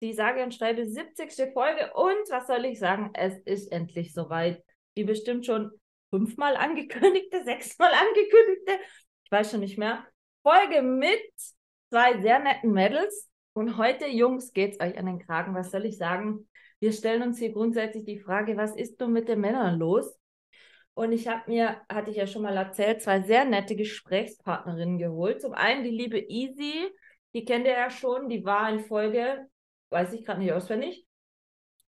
die sage und schreibe 70. Folge und was soll ich sagen, es ist endlich soweit. Die bestimmt schon fünfmal angekündigte, sechsmal angekündigte, ich weiß schon nicht mehr, Folge mit zwei sehr netten Mädels. Und heute, Jungs, geht es euch an den Kragen. Was soll ich sagen? Wir stellen uns hier grundsätzlich die Frage, was ist nun mit den Männern los? Und ich habe mir, hatte ich ja schon mal erzählt, zwei sehr nette Gesprächspartnerinnen geholt. Zum einen die liebe Easy, die kennt ihr ja schon, die war in Folge weiß ich gerade nicht auswendig,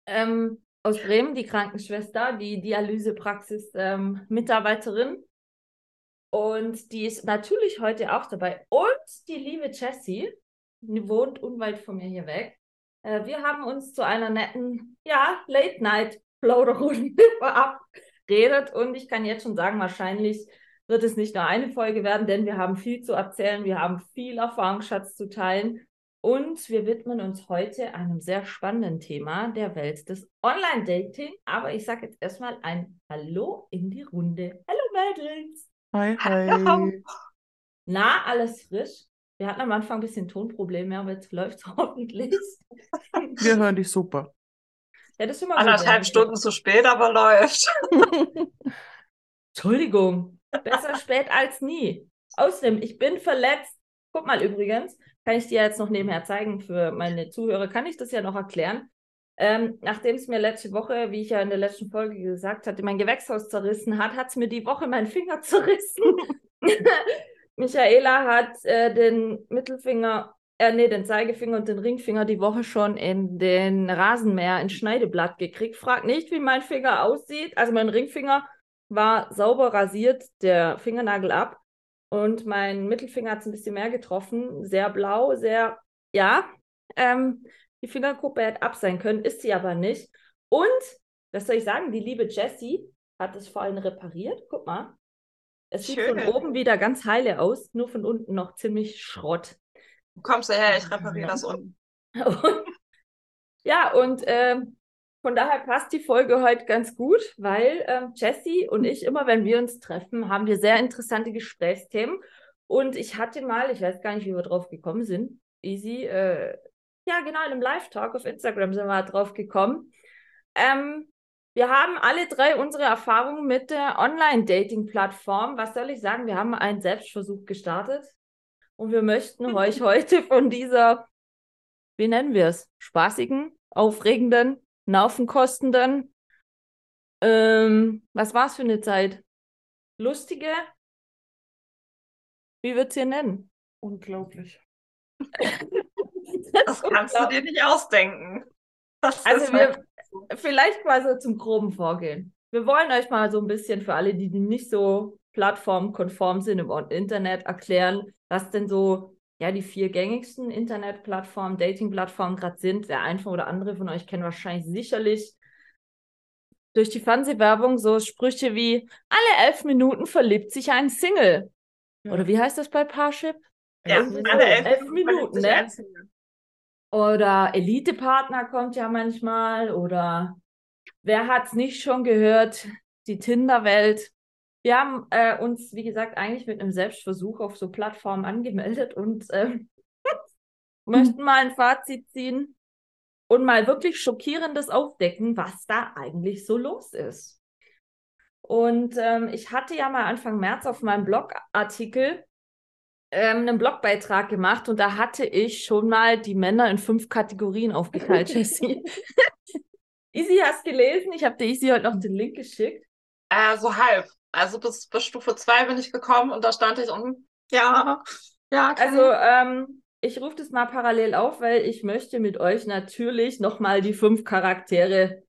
ähm, aus Bremen, die Krankenschwester, die Dialysepraxis-Mitarbeiterin. Ähm, und die ist natürlich heute auch dabei. Und die liebe Jessie, die wohnt unweit von mir hier weg. Äh, wir haben uns zu einer netten, ja, Late-Night-Plauderrunde verabredet. Und ich kann jetzt schon sagen, wahrscheinlich wird es nicht nur eine Folge werden, denn wir haben viel zu erzählen. Wir haben viel Erfahrungsschatz zu teilen. Und wir widmen uns heute einem sehr spannenden Thema der Welt des Online-Dating. Aber ich sage jetzt erstmal ein Hallo in die Runde. Hallo Mädels. Hi, hi. Na, alles frisch? Wir hatten am Anfang ein bisschen Tonprobleme, aber jetzt läuft es hoffentlich. Wir hören dich super. Ja, das ist immer Anderthalb so Stunden zu spät, aber läuft. Entschuldigung, besser spät als nie. Außerdem, ich bin verletzt. Guck mal übrigens, kann ich dir jetzt noch nebenher zeigen für meine Zuhörer, kann ich das ja noch erklären. Ähm, Nachdem es mir letzte Woche, wie ich ja in der letzten Folge gesagt hatte, mein Gewächshaus zerrissen hat, hat es mir die Woche meinen Finger zerrissen. Michaela hat äh, den Mittelfinger, äh, nee, den Zeigefinger und den Ringfinger die Woche schon in den Rasenmäher in Schneideblatt gekriegt. Frag nicht, wie mein Finger aussieht. Also mein Ringfinger war sauber rasiert, der Fingernagel ab. Und mein Mittelfinger hat es ein bisschen mehr getroffen. Sehr blau, sehr, ja. Ähm, die Fingerkuppe hätte ab sein können, ist sie aber nicht. Und, was soll ich sagen, die liebe Jessie hat es vorhin repariert. Guck mal. Es sieht Schön. von oben wieder ganz heile aus, nur von unten noch ziemlich Schrott. Wo kommst du her? Ich repariere das unten. ja, und ähm, von daher passt die Folge heute ganz gut, weil ähm, Jessie und ich, immer wenn wir uns treffen, haben wir sehr interessante Gesprächsthemen. Und ich hatte mal, ich weiß gar nicht, wie wir drauf gekommen sind, easy, äh, ja genau, in einem Live-Talk auf Instagram sind wir drauf gekommen. Ähm, wir haben alle drei unsere Erfahrungen mit der Online-Dating-Plattform. Was soll ich sagen? Wir haben einen Selbstversuch gestartet und wir möchten euch heute von dieser, wie nennen wir es, spaßigen, aufregenden, Nervenkostenden. Ähm, was war es für eine Zeit? Lustige? Wie würdest du nennen? Unglaublich. das, das kannst du dir nicht ausdenken. Das also wir, vielleicht mal so zum groben Vorgehen. Wir wollen euch mal so ein bisschen für alle, die nicht so plattformkonform sind im Internet, erklären, was denn so ja, die vier gängigsten Internetplattformen, Datingplattformen gerade sind. Der eine oder andere von euch kennt wahrscheinlich sicherlich durch die Fernsehwerbung so Sprüche wie alle elf Minuten verliebt sich ein Single. Ja. Oder wie heißt das bei Parship? Ja, alle elf, elf Minuten, ne? Oder Elite-Partner kommt ja manchmal. Oder wer hat es nicht schon gehört? Die Tinder-Welt. Wir haben äh, uns, wie gesagt, eigentlich mit einem Selbstversuch auf so Plattformen angemeldet und äh, möchten mal ein Fazit ziehen und mal wirklich schockierendes aufdecken, was da eigentlich so los ist. Und ähm, ich hatte ja mal Anfang März auf meinem Blogartikel ähm, einen Blogbeitrag gemacht und da hatte ich schon mal die Männer in fünf Kategorien aufgeteilt, Jessie. Easy hast gelesen, ich habe dir Easy heute noch den Link geschickt. Äh, so halb. Also bis, bis Stufe 2 bin ich gekommen und da stand ich und ja, ja. Also ähm, ich rufe das mal parallel auf, weil ich möchte mit euch natürlich nochmal die fünf Charaktere,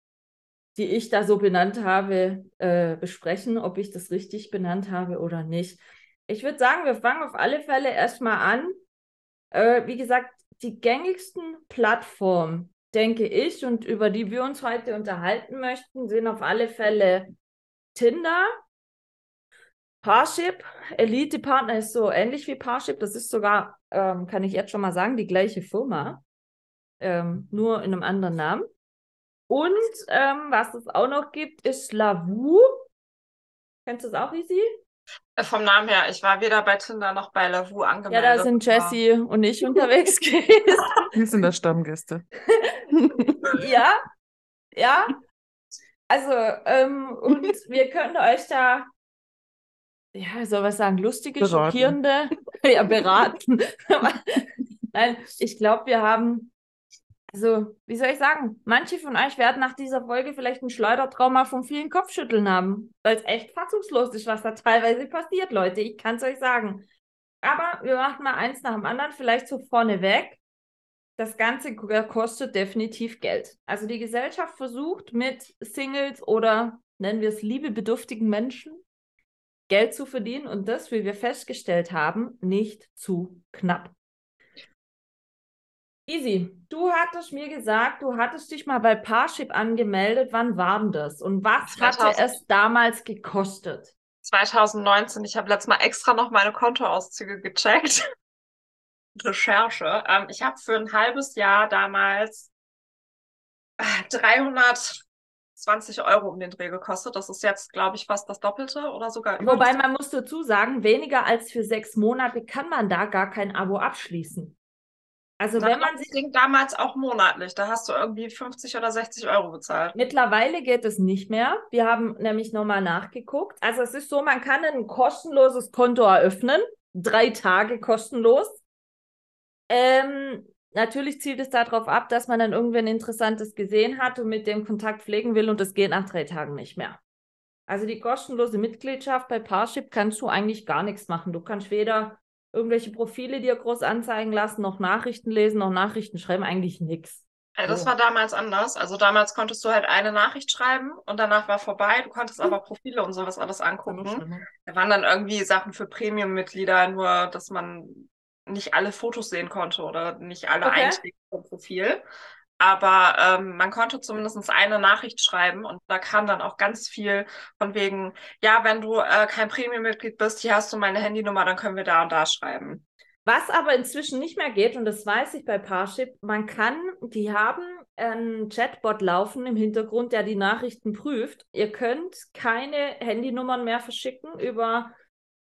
die ich da so benannt habe, äh, besprechen, ob ich das richtig benannt habe oder nicht. Ich würde sagen, wir fangen auf alle Fälle erstmal an. Äh, wie gesagt, die gängigsten Plattformen denke ich, und über die wir uns heute unterhalten möchten, sind auf alle Fälle Tinder, Parship, Elite Partner ist so ähnlich wie Parship. Das ist sogar, ähm, kann ich jetzt schon mal sagen, die gleiche Firma, ähm, nur in einem anderen Namen. Und ähm, was es auch noch gibt, ist Lavu. Kennst du das auch, Easy? Äh, Vom Namen her, ich war weder bei Tinder noch bei Lavu Ja, angemeldet. da sind Jessie und ich unterwegs gewesen. Wir sind da Stammgäste. ja, ja. Also, ähm, und wir können euch da, ja, soll was sagen, lustige, Beraten. schockierende, ja, beraten. Nein, ich glaube, wir haben, also, wie soll ich sagen, manche von euch werden nach dieser Folge vielleicht ein Schleudertrauma von vielen Kopfschütteln haben, weil es echt fassungslos ist, was da teilweise passiert, Leute. Ich kann es euch sagen. Aber wir machen mal eins nach dem anderen, vielleicht so vorneweg. Das Ganze k- kostet definitiv Geld. Also die Gesellschaft versucht mit Singles oder nennen wir es liebebedürftigen Menschen Geld zu verdienen und das, wie wir festgestellt haben, nicht zu knapp. Easy, du hattest mir gesagt, du hattest dich mal bei Parship angemeldet. Wann war denn das? Und was 2000. hatte es damals gekostet? 2019. Ich habe letztes Mal extra noch meine Kontoauszüge gecheckt. Recherche. Ähm, ich habe für ein halbes Jahr damals äh, 300 20 Euro um den Dreh gekostet. Das ist jetzt, glaube ich, fast das Doppelte oder sogar. Wobei man muss dazu sagen, weniger als für sechs Monate kann man da gar kein Abo abschließen. Also Dann wenn man sich ging damals auch monatlich, da hast du irgendwie 50 oder 60 Euro bezahlt. Mittlerweile geht es nicht mehr. Wir haben nämlich nochmal nachgeguckt. Also es ist so, man kann ein kostenloses Konto eröffnen, drei Tage kostenlos. Ähm, natürlich zielt es darauf ab, dass man dann irgendwann Interessantes gesehen hat und mit dem Kontakt pflegen will und das geht nach drei Tagen nicht mehr. Also die kostenlose Mitgliedschaft bei Parship kannst du eigentlich gar nichts machen. Du kannst weder irgendwelche Profile dir groß anzeigen lassen, noch Nachrichten lesen, noch Nachrichten schreiben, eigentlich nichts. Äh, Das war damals anders. Also damals konntest du halt eine Nachricht schreiben und danach war vorbei. Du konntest aber Profile und sowas alles angucken. Da waren dann irgendwie Sachen für Premium-Mitglieder, nur dass man nicht alle Fotos sehen konnte oder nicht alle Okay. Einträge vom Profil. Aber ähm, man konnte zumindest eine Nachricht schreiben und da kam dann auch ganz viel von wegen, ja, wenn du äh, kein Premium-Mitglied bist, hier hast du meine Handynummer, dann können wir da und da schreiben. Was aber inzwischen nicht mehr geht, und das weiß ich bei Parship, man kann, die haben einen Chatbot laufen im Hintergrund, der die Nachrichten prüft. Ihr könnt keine Handynummern mehr verschicken über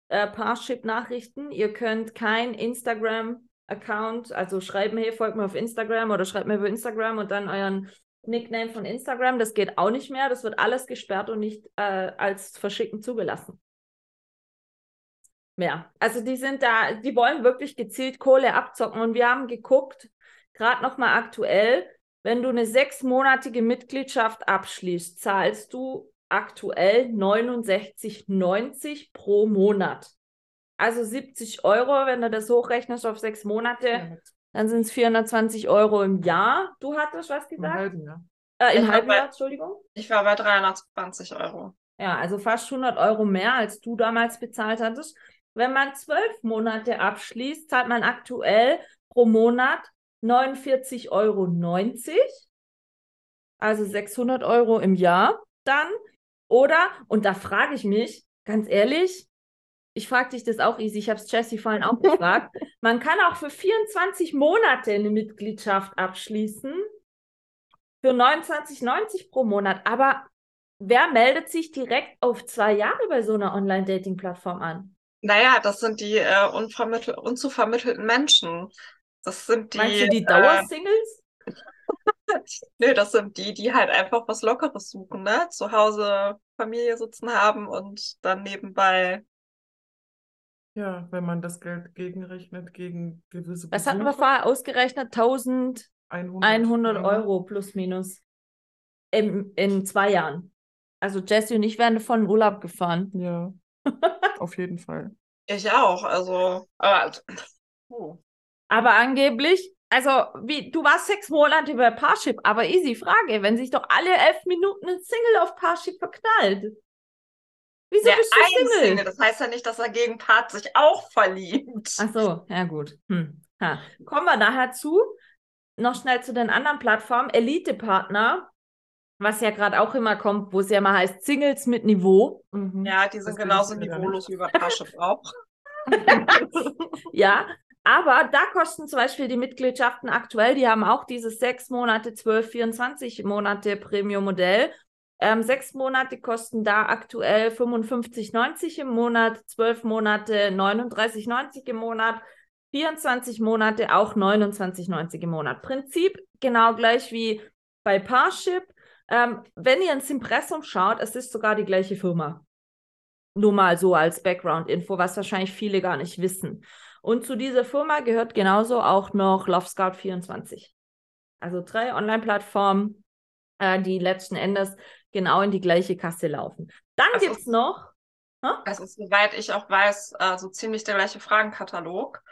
äh, Parship-Nachrichten. Ihr könnt kein Instagram-Account, also schreiben, hey, folgt mir auf Instagram oder schreibt mir über Instagram und dann euren Nickname von Instagram. Das geht auch nicht mehr. Das wird alles gesperrt und nicht äh, als Verschicken zugelassen. Ja, also die sind da, die wollen wirklich gezielt Kohle abzocken und wir haben geguckt, gerade nochmal aktuell, wenn du eine sechsmonatige Mitgliedschaft abschließt, zahlst du aktuell 69,90 pro Monat. Also 70 Euro, wenn du das hochrechnest auf sechs Monate, Ja, dann sind es 420 Euro im Jahr. Du hattest was gesagt? halben Jahr. Äh, Im Ich halben Jahr, Entschuldigung. Ich war bei 320 Euro. Ja, also fast 100 Euro mehr, als du damals bezahlt hattest. Wenn man zwölf Monate abschließt, zahlt man aktuell pro Monat 49,90 Euro. Also 600 Euro im Jahr dann. Oder, und da frage ich mich, ganz ehrlich, ich frage dich das auch, Easy, ich habe es Jessie vorhin auch gefragt, man kann auch für 24 Monate eine Mitgliedschaft abschließen. Für 29,90 pro Monat. Aber wer meldet sich direkt auf zwei Jahre bei so einer Online-Dating-Plattform an? Naja, das sind die äh, unvermittel unzuvermittelten Menschen. Das sind die, Meinst du die äh, Dauersingles? nee, das sind die, die halt einfach was Lockeres suchen, ne? Zu Hause Familie sitzen haben und dann nebenbei. Ja, wenn man das Geld gegenrechnet gegen gewisse Was hatten wir vorher ausgerechnet? 1100 100, ja. Euro plus minus in, in zwei Jahren. Also Jessie und ich wären in Urlaub gefahren. Ja, auf jeden Fall. Ich auch, also. Aber, oh. Aber angeblich, also wie, du warst sechs Monate bei Parship, aber easy Frage, wenn sich doch alle elf Minuten ein Single auf Parship verknallt. Wieso Der bist du ein Single? Single, das heißt ja nicht, dass der Gegenpart sich auch verliebt. Ach so, ja gut. Hm. Ha. Kommen wir nachher zu. noch schnell zu den anderen Plattformen. Elite-Partner, was ja gerade auch immer kommt, wo es ja mal heißt Singles mit Niveau. Mhm. Ja, die sind Das genauso niveaulos wie bei Parship auch. ja, aber da kosten zum Beispiel die Mitgliedschaften aktuell, die haben auch dieses sechs Monate, 12, 24 Monate Premium-Modell. Ähm, sechs Monate kosten da aktuell 55,90 im Monat, zwölf Monate 39,90 im Monat, 24 Monate auch 29,90 im Monat. Prinzip genau gleich wie bei Parship. Ähm, wenn ihr ins Impressum schaut, es ist sogar die gleiche Firma. Nur mal so als Background-Info, was wahrscheinlich viele gar nicht wissen. Und zu dieser Firma gehört genauso auch noch Love Scout 24. Also drei Online-Plattformen, äh, die letzten Endes genau in die gleiche Kasse laufen. Dann Das gibt es noch. Es ist, soweit ich auch weiß, so ziemlich der gleiche Fragenkatalog.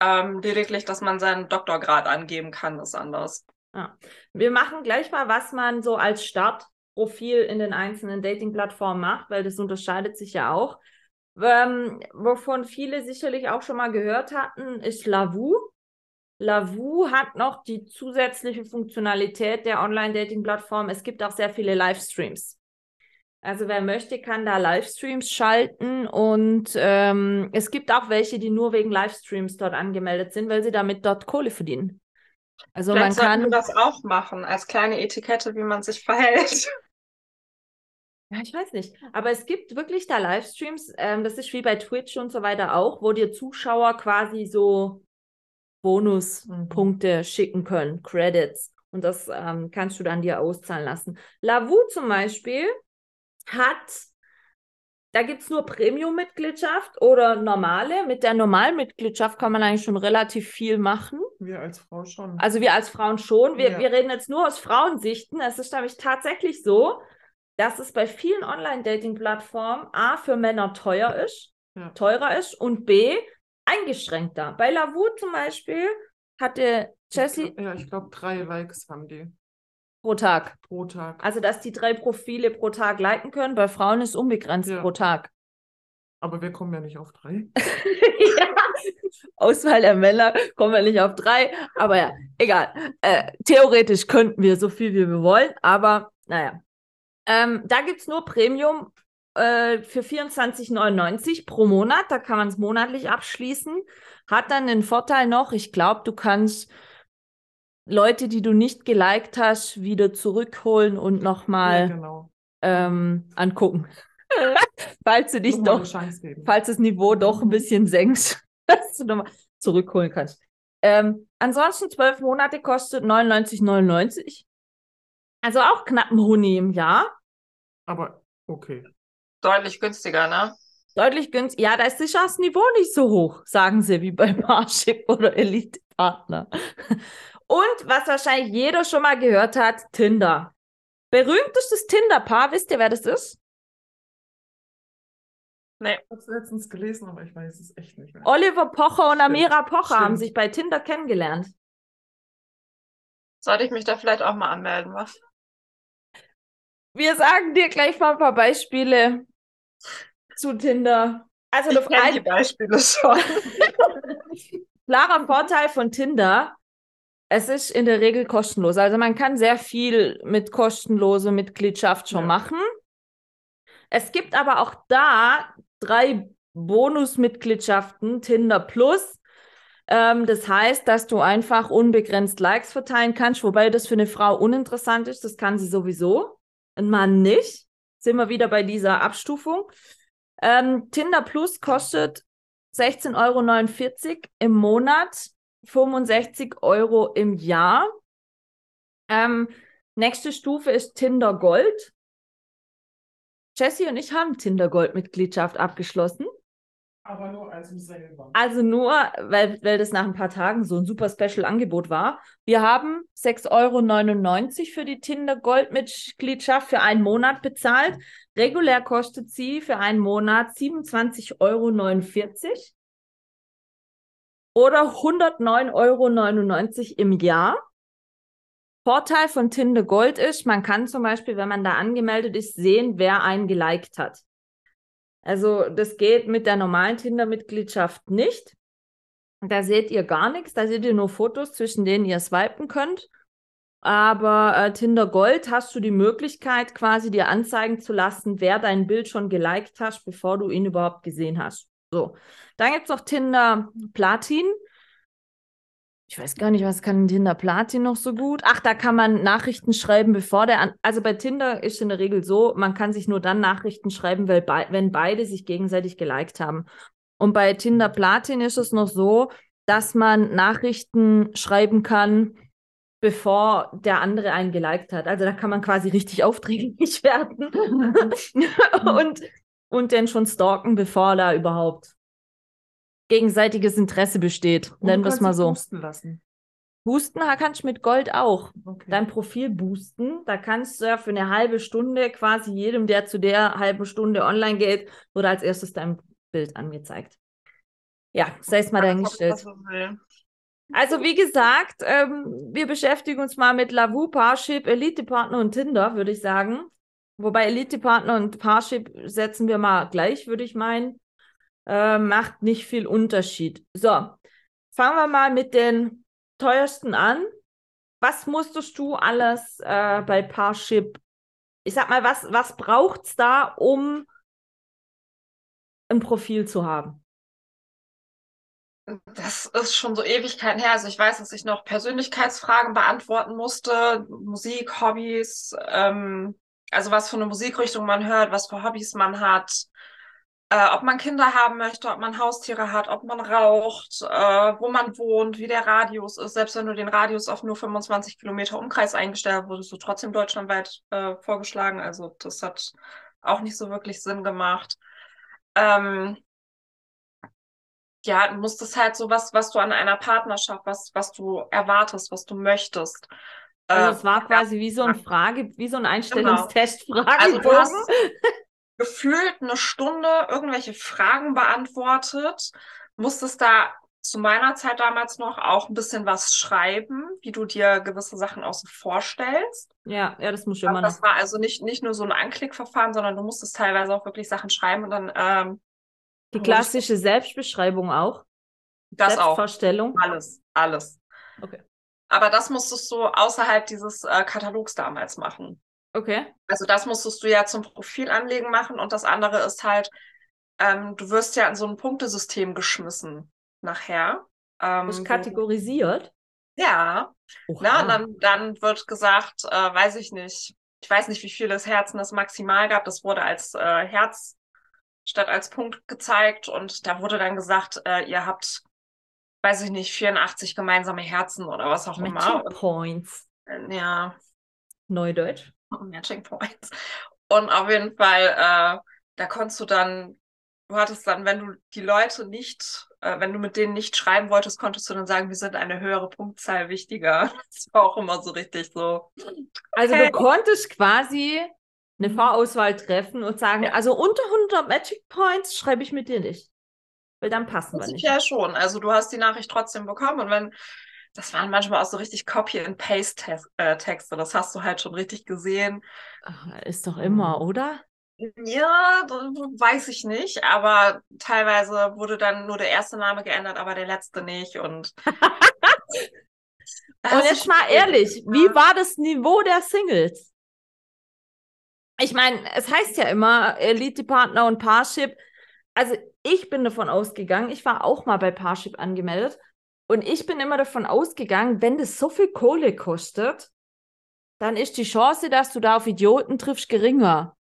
Ähm, lediglich, dass man seinen Doktorgrad angeben kann, ist anders. Wir machen gleich mal, was man so als Startprofil in den einzelnen Dating-Plattformen macht, weil das unterscheidet sich ja auch. Ähm, wovon viele sicherlich auch schon mal gehört hatten, ist Lavu. Lavu hat noch die zusätzliche Funktionalität der Online-Dating-Plattform. Es gibt auch sehr viele Livestreams. Also wer möchte, kann da Livestreams schalten und ähm, es gibt auch welche, die nur wegen Livestreams dort angemeldet sind, weil sie damit dort Kohle verdienen. Also man Vielleicht sollten kann das auch machen, als kleine Etikette, wie man sich verhält. Ja, ich weiß nicht. Aber es gibt wirklich da Livestreams, ähm, das ist wie bei Twitch und so weiter auch, wo dir Zuschauer quasi so Bonuspunkte schicken können, Credits. Und das ähm, kannst du dann dir auszahlen lassen. Lavu zum Beispiel hat, da gibt es nur Premium-Mitgliedschaft oder normale. Mit der normalen Mitgliedschaft kann man eigentlich schon relativ viel machen. Wir als Frau schon. Also wir als Frauen schon. Wir, Ja. wir reden jetzt nur aus Frauensichten. Es ist nämlich tatsächlich so, dass es bei vielen Online-Dating-Plattformen A für Männer teuer ist, Ja. teurer ist und B eingeschränkter. Bei Lavu zum Beispiel hatte Jessie Ja, ich glaube, drei Likes haben die pro Tag. pro Tag. Also, dass die drei Profile pro Tag liken können. Bei Frauen ist unbegrenzt Ja. pro Tag. Aber wir kommen ja nicht auf drei. ja. Auswahl der Männer kommen wir nicht auf drei, aber ja, egal. Äh, theoretisch könnten wir so viel wie wir wollen, aber naja. Ähm, da gibt es nur Premium äh, für 24,99 pro Monat. Da kann man es monatlich abschließen. Hat dann den Vorteil noch, ich glaube, du kannst Leute, die du nicht geliked hast, wieder zurückholen und Ja, nochmal genau. ähm, angucken. Falls du dich doch falls das Niveau doch ein bisschen senkst, dass du nochmal zurückholen kannst. Ähm, ansonsten zwölf Monate kostet 99,99. Also auch knapp ein Huni im Jahr. Aber okay. Deutlich günstiger, ne? Deutlich günstig. Ja, da ist sicher das Niveau nicht so hoch, sagen sie, wie bei Parship oder Elite Partner. Und was wahrscheinlich jeder schon mal gehört hat, Tinder. Berühmtestes Tinder-Paar, wisst ihr, wer das ist? Nee. Ich habe es letztens gelesen, aber ich weiß es echt nicht mehr. Oliver Pocher und Stimmt, Amira Pocher haben stimmt. sich bei Tinder kennengelernt. Sollte ich mich da vielleicht auch mal anmelden, was? Wir sagen dir gleich mal ein paar Beispiele zu Tinder. Also das kenne die Beispiele schon. klarer Vorteil von Tinder, es ist in der Regel kostenlos. Also man kann sehr viel mit kostenloser Mitgliedschaft schon Ja. machen. Es gibt aber auch da drei Bonusmitgliedschaften, Tinder Plus. Ähm, das heißt, dass du einfach unbegrenzt Likes verteilen kannst, wobei das für eine Frau uninteressant ist. Das kann sie sowieso. Ein Mann nicht. Sind wir wieder bei dieser Abstufung. Ähm, Tinder Plus kostet 16,49 Euro im Monat, 65 Euro im Jahr. Ähm, nächste Stufe ist Tinder Gold. Jessie und ich haben Tinder Gold-Mitgliedschaft abgeschlossen. Aber nur als im selber. Also nur, weil, weil das nach ein paar Tagen so ein super Special-Angebot war. Wir haben 6,99 Euro für die Tinder Gold-Mitgliedschaft für einen Monat bezahlt. Regulär kostet sie für einen Monat 27,49 Euro. Oder 109,99 Euro im Jahr. Vorteil von Tinder Gold ist, man kann zum Beispiel, wenn man da angemeldet ist, sehen, wer einen geliked hat. Also das geht mit der normalen Tinder-Mitgliedschaft nicht. Da seht ihr gar nichts, da seht ihr nur Fotos, zwischen denen ihr swipen könnt. Aber äh, Tinder Gold hast du die Möglichkeit, quasi dir anzeigen zu lassen, wer dein Bild schon geliked hast, bevor du ihn überhaupt gesehen hast. So. Dann gibt es noch Tinder Platin. Ich weiß gar nicht, was kann Tinder Platin noch so gut? Ach, da kann man Nachrichten schreiben, bevor der. An also bei Tinder ist in der Regel so, man kann sich nur dann Nachrichten schreiben, weil be wenn beide sich gegenseitig geliked haben. Und bei Tinder Platin ist es noch so, dass man Nachrichten schreiben kann, bevor der andere einen geliked hat. Also da kann man quasi richtig aufdringlich werden und, und dann schon stalken, bevor da überhaupt gegenseitiges Interesse besteht. Nennen wir es mal so. Boosten lassen. Boosten kannst du mit Gold auch. Okay. Dein Profil boosten. Da kannst du ja für eine halbe Stunde quasi jedem, der zu der halben Stunde online geht, oder als erstes dein Bild angezeigt. Ja, sei es mal dahingestellt. Also wie gesagt, ähm, wir beschäftigen uns mal mit Lavu, Parship, Elite-Partner und Tinder, würde ich sagen. Wobei Elite-Partner und Parship setzen wir mal gleich, würde ich meinen. Äh, macht nicht viel Unterschied. So, fangen wir mal mit den teuersten an. Was musstest du alles äh, bei Parship? Ich sag mal, was, was braucht es da, um ein Profil zu haben? Das ist schon so Ewigkeiten her. Also ich weiß, dass ich noch Persönlichkeitsfragen beantworten musste, Musik, Hobbys, ähm, also was für eine Musikrichtung man hört, was für Hobbys man hat, äh, ob man Kinder haben möchte, ob man Haustiere hat, ob man raucht, äh, wo man wohnt, wie der Radius ist. Selbst wenn du den Radius auf nur 25 Kilometer Umkreis eingestellt hast, wurdest du trotzdem deutschlandweit äh, vorgeschlagen. Also das hat auch nicht so wirklich Sinn gemacht. Ähm, ja, du musst es halt so was, was du an einer Partnerschaft, was, was du erwartest, was du möchtest. Also Äh, es war quasi wie so ein Frage, wie so ein Genau. Einstellungstest, Also du hast. gefühlt eine Stunde irgendwelche Fragen beantwortet, musstest da zu meiner Zeit damals noch auch ein bisschen was schreiben, wie du dir gewisse Sachen auch so vorstellst. Ja, ja, das muss ich immer noch. Das war also nicht, nicht nur so ein Anklickverfahren, sondern du musstest teilweise auch wirklich Sachen schreiben und dann ähm, Die klassische Selbstbeschreibung auch. das auch. Selbstvorstellung. Alles, alles. Okay. Aber das musstest du außerhalb dieses äh, Katalogs damals machen. Okay. Also das musstest du ja zum Profil anlegen machen und das andere ist halt, ähm, du wirst ja in so ein Punktesystem geschmissen nachher. Ähm, wo- kategorisiert. ja, Oha. na, dann, dann wird gesagt, äh, weiß ich nicht, ich weiß nicht, wie viele Herzen es maximal gab. Das wurde als äh, Herz statt als Punkt gezeigt und da wurde dann gesagt, äh, ihr habt, weiß ich nicht, 84 gemeinsame Herzen oder was auch immer. Matching Points. Und, äh, ja, Neudeutsch. Matching Points. Und auf jeden Fall, äh, da konntest du dann, du hattest dann, wenn du die Leute nicht, äh, wenn du mit denen nicht schreiben wolltest, konntest du dann sagen, wir sind eine höhere Punktzahl wichtiger. Das war auch immer so richtig so. Also Okay. du konntest quasi eine Vorauswahl treffen und sagen, Ja. also unter 100 Magic Points schreibe ich mit dir nicht. Weil dann passen wir nicht. Ja, schon. Also du hast die Nachricht trotzdem bekommen und wenn, das waren manchmal auch so richtig Copy-and-Paste-Texte, das hast du halt schon richtig gesehen. Ach, ist doch immer, oder? Ja, weiß ich nicht, aber teilweise wurde dann nur der erste Name geändert, aber der letzte nicht und. Und jetzt mal ehrlich, wie war das Niveau der Singles? Ich meine, es heißt ja immer Elite-Partner und Parship. Also ich bin davon ausgegangen, ich war auch mal bei Parship angemeldet und ich bin immer davon ausgegangen, wenn das so viel Kohle kostet, dann ist die Chance, dass du da auf Idioten triffst, geringer.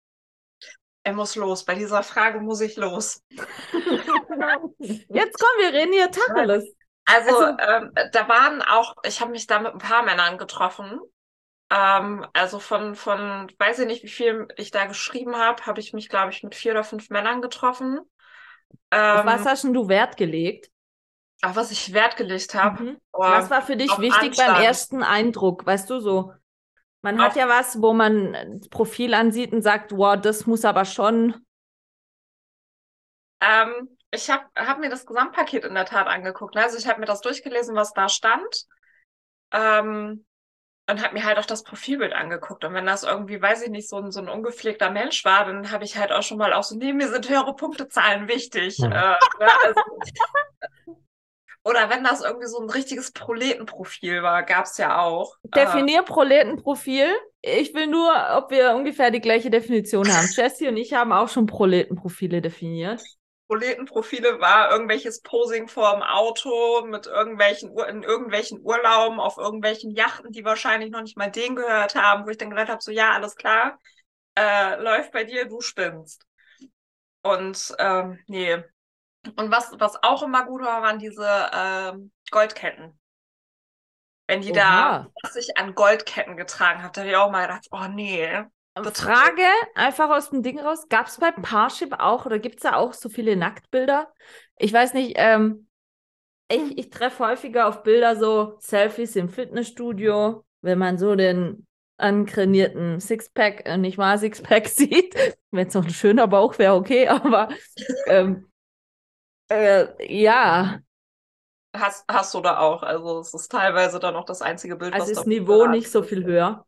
Er muss los. Bei dieser Frage muss ich los. Jetzt komm, wir reden hier Tacheles. Also, Also- ähm, da waren auch, ich habe mich da mit ein paar Männern getroffen. Ähm, also von, von, weiß ich nicht, wie viel ich da geschrieben habe, habe ich mich, glaube ich, mit vier oder fünf Männern getroffen. Auf Ähm, was hast denn du Wert gelegt? Auf was ich Wert gelegt habe. Mhm. Was war für dich wichtig beim Anstand. ersten Eindruck? Weißt du so? Man hat Auf- ja was, wo man das Profil ansieht und sagt, wow, das muss aber schon. Ähm, ich habe hab mir das Gesamtpaket in der Tat angeguckt. Ne? Also ich habe mir das durchgelesen, was da stand. Ähm, und habe mir halt auch das Profilbild angeguckt. Und wenn das irgendwie, weiß ich nicht, so ein, so ein ungepflegter Mensch war, dann habe ich halt auch schon mal auch so, nee, mir sind höhere Punktezahlen wichtig. Ja. Äh, ne? also, Oder wenn das irgendwie so ein richtiges Proletenprofil war, gab es ja auch. Definier Proletenprofil. Ich will nur, ob wir ungefähr die gleiche Definition haben. Jessie und ich haben auch schon Proletenprofile definiert. Proletenprofile war irgendwelches Posing vorm Auto mit irgendwelchen Ur in irgendwelchen Urlauben auf irgendwelchen Yachten, die wahrscheinlich noch nicht mal den gehört haben, wo ich dann gedacht habe, so ja, alles klar, äh, läuft bei dir, du spinnst. Und ähm, nee. Und was, was auch immer gut war, waren diese ähm, Goldketten. Wenn die Oha. da was ich an Goldketten getragen hat, da habe ich auch mal gedacht, oh nee. Frage, einfach aus dem Ding raus, gab es bei Parship auch oder gibt es da auch so viele Nacktbilder? Ich weiß nicht, ähm, ich, ich treffe häufiger auf Bilder so Selfies im Fitnessstudio, wenn man so den antrainierten Sixpack, äh, nicht mal Sixpack sieht. Wenn es noch ein schöner Bauch wäre, okay, aber ähm, äh, ja, Hast, hast du da auch. Also es ist teilweise dann auch das einzige Bild, also was ist da Niveau nicht so viel höher.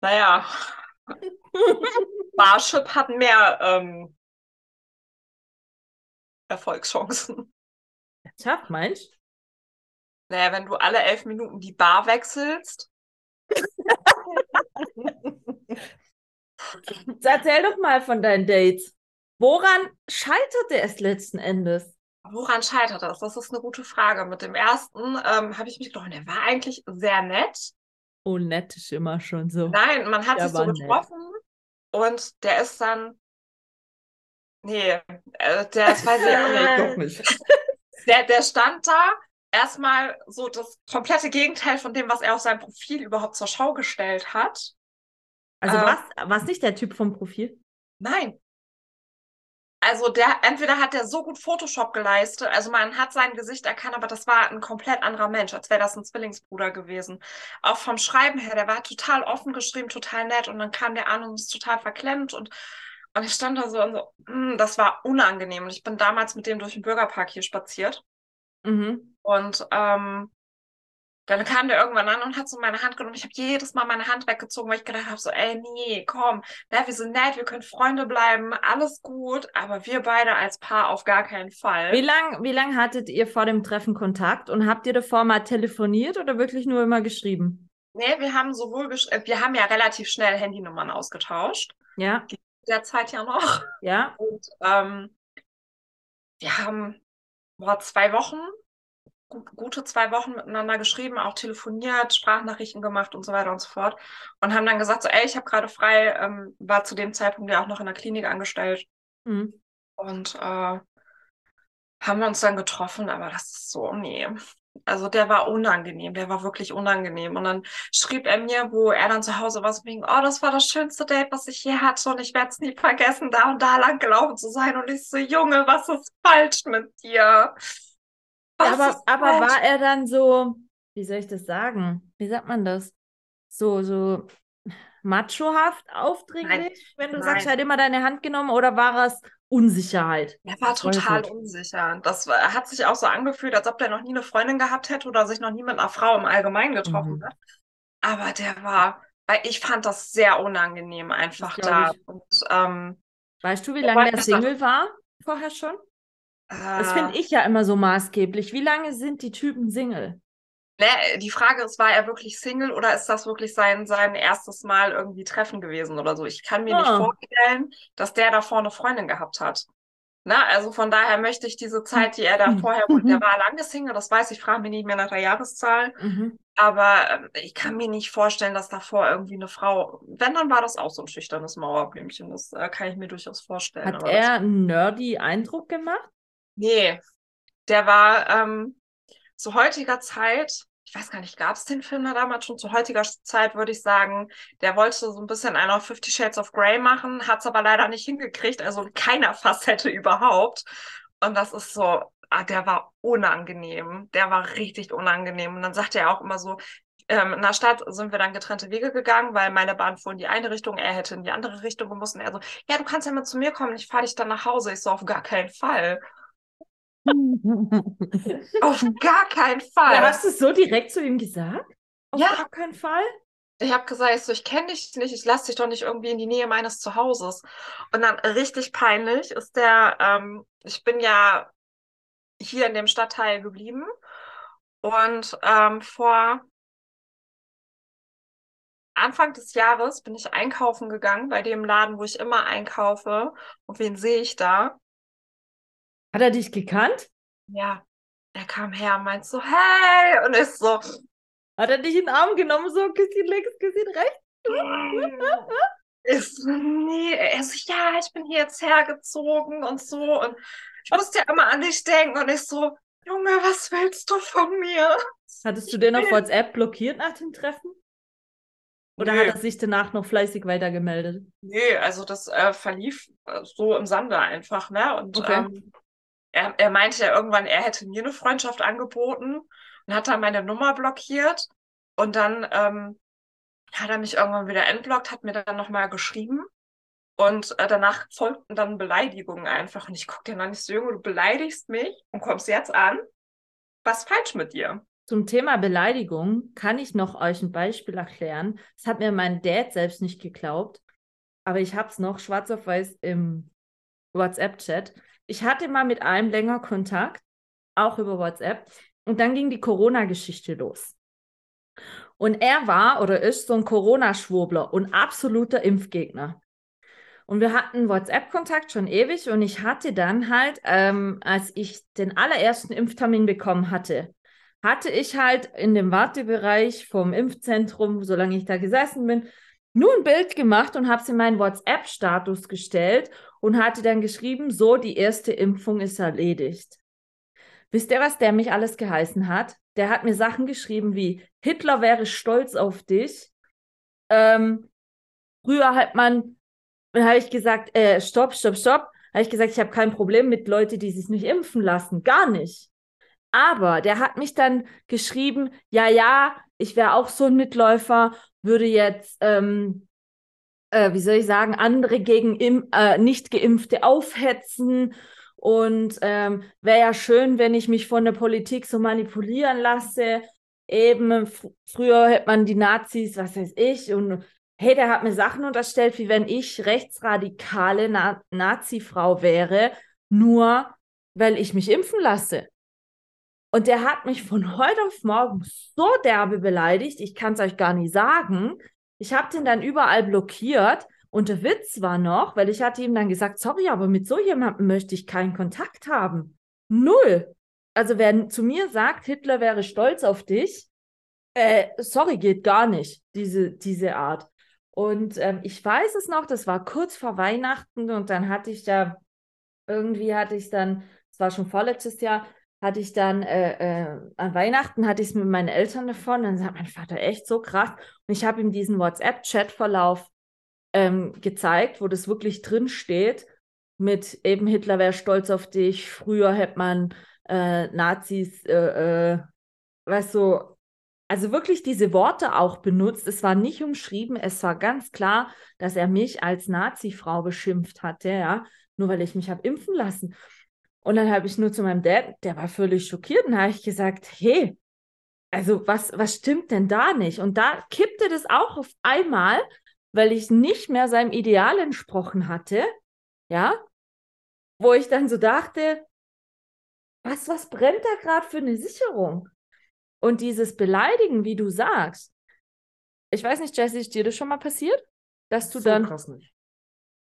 Naja, Barship hat mehr ähm, Erfolgschancen. Schafft, meinst du? Naja, wenn du alle elf Minuten die Bar wechselst, Erzähl doch mal von deinen Dates. Woran scheiterte es letzten Endes? woran scheitert das? Das ist eine gute Frage. Mit dem ersten ähm, habe ich mich gedacht, der war eigentlich sehr nett. Oh, nett ist immer schon so. Nein, man hat Der sich so war nett. getroffen und der ist dann. Nee, äh, der das weiß ich auch nicht. Doch nicht. Der, der stand da erstmal so das komplette Gegenteil von dem, was er auf seinem Profil überhaupt zur Schau gestellt hat. Also Ähm. was, was nicht der Typ vom Profil? Nein. Also der, entweder hat der so gut Photoshop geleistet, also man hat sein Gesicht erkannt, aber das war ein komplett anderer Mensch, als wäre das ein Zwillingsbruder gewesen. Auch vom Schreiben her, der war total offen geschrieben, total nett und dann kam der an und ist total verklemmt und, und ich stand da so und so, mm, das war unangenehm. Und ich bin damals mit dem durch den Bürgerpark hier spaziert Mhm. und ähm, dann kam der irgendwann an und hat so meine Hand genommen. Ich habe jedes Mal meine Hand weggezogen, weil ich gedacht habe, so, ey, nee, komm, ne, wir sind nett, wir können Freunde bleiben, alles gut, aber wir beide als Paar auf gar keinen Fall. Wie lang, wie lang hattet ihr vor dem Treffen Kontakt und habt ihr davor mal telefoniert oder wirklich nur immer geschrieben? Nee, wir haben sowohl, gesch- äh, wir haben ja relativ schnell Handynummern ausgetauscht, Ja, derzeit ja noch. ja. Und ähm, wir haben boah, zwei Wochen, gute zwei Wochen miteinander geschrieben, auch telefoniert, Sprachnachrichten gemacht und so weiter und so fort. Und haben dann gesagt, so, ey, ich habe gerade frei, ähm, war zu dem Zeitpunkt ja auch noch in der Klinik angestellt. Mhm. Und äh, haben wir uns dann getroffen, aber das ist so, nee. Also der war unangenehm, der war wirklich unangenehm. Und dann schrieb er mir, wo er dann zu Hause war, so wegen, oh, das war das schönste Date, was ich je hatte und ich werde es nie vergessen, da und da lang gelaufen zu sein. Und ich so, Junge, was ist falsch mit dir? Aber, aber falsch? war er dann so, wie soll ich das sagen? Wie sagt man das? So, so machohaft aufdringlich, wenn du sagst, nein. er hat immer deine Hand genommen oder war es Unsicherheit? Er war total unsicher. Das war- hat sich auch so angefühlt, als ob der noch nie eine Freundin gehabt hätte oder sich noch nie mit einer Frau im Allgemeinen getroffen Mhm. hat. Aber der war, weil ich fand das sehr unangenehm einfach da. Und ähm, Weißt du, wie lange der Single war vorher schon? Das äh, finde ich ja immer so maßgeblich. Wie lange sind die Typen Single? ne, die Frage ist, war er wirklich Single oder ist das wirklich sein, sein erstes Mal irgendwie Treffen gewesen oder so? Ich kann mir nicht Ah. vorstellen, dass der davor eine Freundin gehabt hat. Na, also von daher möchte ich diese Zeit, die er da vorher, der war lange Single, das weiß ich, frage mich nicht mehr nach der Jahreszahl. Mhm. Aber ähm, ich kann mir nicht vorstellen, dass davor irgendwie eine Frau, wenn, dann war das auch so ein schüchternes Mauerblümchen. Das äh, kann ich mir durchaus vorstellen. Hat aber er einen nerdy Eindruck gemacht? Nee, der war ähm, zu heutiger Zeit, ich weiß gar nicht, gab es den Film da damals schon? Zu heutiger Zeit würde ich sagen, der wollte so ein bisschen einen auf Fifty Shades of Grey machen, hat es aber leider nicht hingekriegt, also in keiner Facette überhaupt. Und das ist so, ah, der war unangenehm. Der war richtig unangenehm. Und dann sagte er auch immer so, ähm, in der Stadt sind wir dann getrennte Wege gegangen, weil meine Bahn fuhr in die eine Richtung, er hätte in die andere Richtung gemusst. Und er so, ja, du kannst ja mal zu mir kommen, ich fahre dich dann nach Hause. Ich so, auf gar keinen Fall. Auf gar keinen Fall. Ja, hast du es so direkt zu ihm gesagt? Auf Ja. gar keinen Fall? Ich habe gesagt, ich, so, ich kenne dich nicht, ich lasse dich doch nicht irgendwie in die Nähe meines Zuhauses. Und dann richtig peinlich ist der, ähm, ich bin ja hier in dem Stadtteil geblieben. Und ähm, vor Anfang des Jahres bin ich einkaufen gegangen bei dem Laden, wo ich immer einkaufe. Und wen sehe ich da? Hat er dich gekannt? Ja, er kam her und meint so, hey! Und ist so, Hat er dich in den Arm genommen, so Küsschen links, Küsschen rechts? ist, nee, er so, ja, ich bin hier jetzt hergezogen und so. Und ich musste ja immer an dich denken. Und ich so, Junge, was willst du von mir? Hattest du den auf WhatsApp blockiert nach dem Treffen? Oder Nee. hat er sich danach noch fleißig weitergemeldet? Nee, also das äh, verlief äh, so im Sande einfach, ne? Und Okay. ähm, er, er meinte ja irgendwann, er hätte mir eine Freundschaft angeboten und hat dann meine Nummer blockiert. Und dann ähm, hat er mich irgendwann wieder entblockt, hat mir dann nochmal geschrieben. Und äh, danach folgten dann Beleidigungen einfach. Und ich guck dir noch nicht so, Junge, du beleidigst mich und kommst jetzt an. Was falsch mit dir? Zum Thema Beleidigung kann ich noch euch ein Beispiel erklären. Das hat mir mein Dad selbst nicht geglaubt, aber ich habe es noch schwarz auf weiß im WhatsApp-Chat. Ich hatte mal mit einem länger Kontakt, auch über WhatsApp, und dann ging die Corona-Geschichte los. Und er war oder ist so ein Corona-Schwurbler und absoluter Impfgegner. Und wir hatten WhatsApp-Kontakt schon ewig und ich hatte dann halt, ähm, als ich den allerersten Impftermin bekommen hatte, hatte ich halt in dem Wartebereich vom Impfzentrum, solange ich da gesessen bin, nur ein Bild gemacht und habe es in meinen WhatsApp-Status gestellt und hatte dann geschrieben, so, die erste Impfung ist erledigt. Wisst ihr, was der mich alles geheißen hat? Der hat mir Sachen geschrieben wie, Hitler wäre stolz auf dich. Ähm, früher hat man, habe ich gesagt, äh, stopp, stopp, stopp. Habe ich gesagt, ich habe kein Problem mit Leuten, die sich nicht impfen lassen. Gar nicht. Aber der hat mich dann geschrieben, ja, ja, ich wäre auch so ein Mitläufer, würde jetzt, ähm, äh, wie soll ich sagen, andere gegen im, äh, nicht geimpfte aufhetzen. Und ähm, wäre ja schön, wenn ich mich von der Politik so manipulieren lasse. Eben, fr früher hätte man die Nazis, was weiß ich, und hey, der hat mir Sachen unterstellt, wie wenn ich rechtsradikale Na Nazi-Frau wäre, nur weil ich mich impfen lasse. Und der hat mich von heute auf morgen so derbe beleidigt, ich kann es euch gar nicht sagen. Ich habe den dann überall blockiert. Und der Witz war noch, weil ich hatte ihm dann gesagt, sorry, aber mit so jemandem möchte ich keinen Kontakt haben. Null. Also wer zu mir sagt, Hitler wäre stolz auf dich, äh, sorry, geht gar nicht, diese, diese Art. Und ähm, ich weiß es noch, das war kurz vor Weihnachten und dann hatte ich da, irgendwie hatte ich dann, es war schon vorletztes Jahr, hatte ich dann äh, äh, an Weihnachten hatte ich es mit meinen Eltern davon. Dann sagt mein Vater echt so krass. Und ich habe ihm diesen WhatsApp-Chat-Verlauf ähm, gezeigt, wo das wirklich drin steht. Mit eben Hitler wäre stolz auf dich. Früher hätte man äh, Nazis, äh, äh, weißt du, also wirklich diese Worte auch benutzt. Es war nicht umschrieben. Es war ganz klar, dass er mich als Nazi-Frau beschimpft hatte, ja, nur weil ich mich habe impfen lassen. Und dann habe ich nur zu meinem Dad, der war völlig schockiert, und habe ich gesagt, hey, also was, was stimmt denn da nicht? Und da kippte das auch auf einmal, weil ich nicht mehr seinem Ideal entsprochen hatte, ja, wo ich dann so dachte, was, was brennt da gerade für eine Sicherung? Und dieses Beleidigen, wie du sagst, ich weiß nicht, Jesse, ist dir das schon mal passiert? Dass du so dann, krass nicht.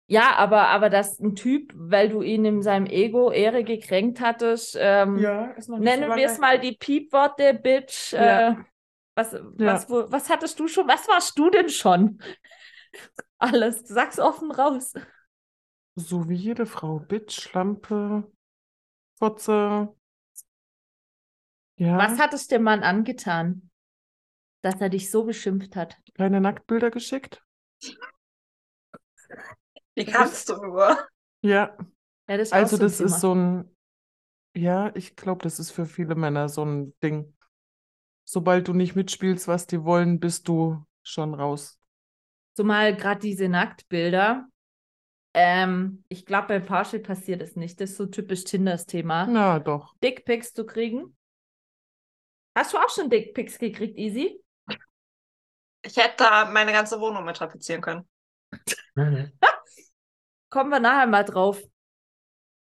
Ja, aber, aber dass ein Typ, weil du ihn in seinem Ego Ehre gekränkt hattest, ähm, Ja, ist noch nicht so nennen lange wir es mal die Piepworte, Bitch. Ja. Äh, was, was, wo, was hattest du schon? Was warst du denn schon? Alles. Sag's offen raus. So wie jede Frau. Bitch, Schlampe, Fotze. Ja, Was hat es dem Mann angetan, dass er dich so beschimpft hat? keine Nacktbilder geschickt? Wie kannst du nur? Ja, Ja, das also das Thema. ist so ein, ja, ich glaube, das ist für viele Männer so ein Ding. Sobald du nicht mitspielst, was die wollen, bist du schon raus. Zumal gerade diese Nacktbilder. Ähm, ich glaube, bei Partial passiert es nicht. Das ist so typisch Tinders Thema. Na doch. Dickpics zu kriegen. Hast du auch schon Dickpics gekriegt, Easy? Ich hätte da meine ganze Wohnung mit tapezieren können. Kommen wir nachher mal drauf.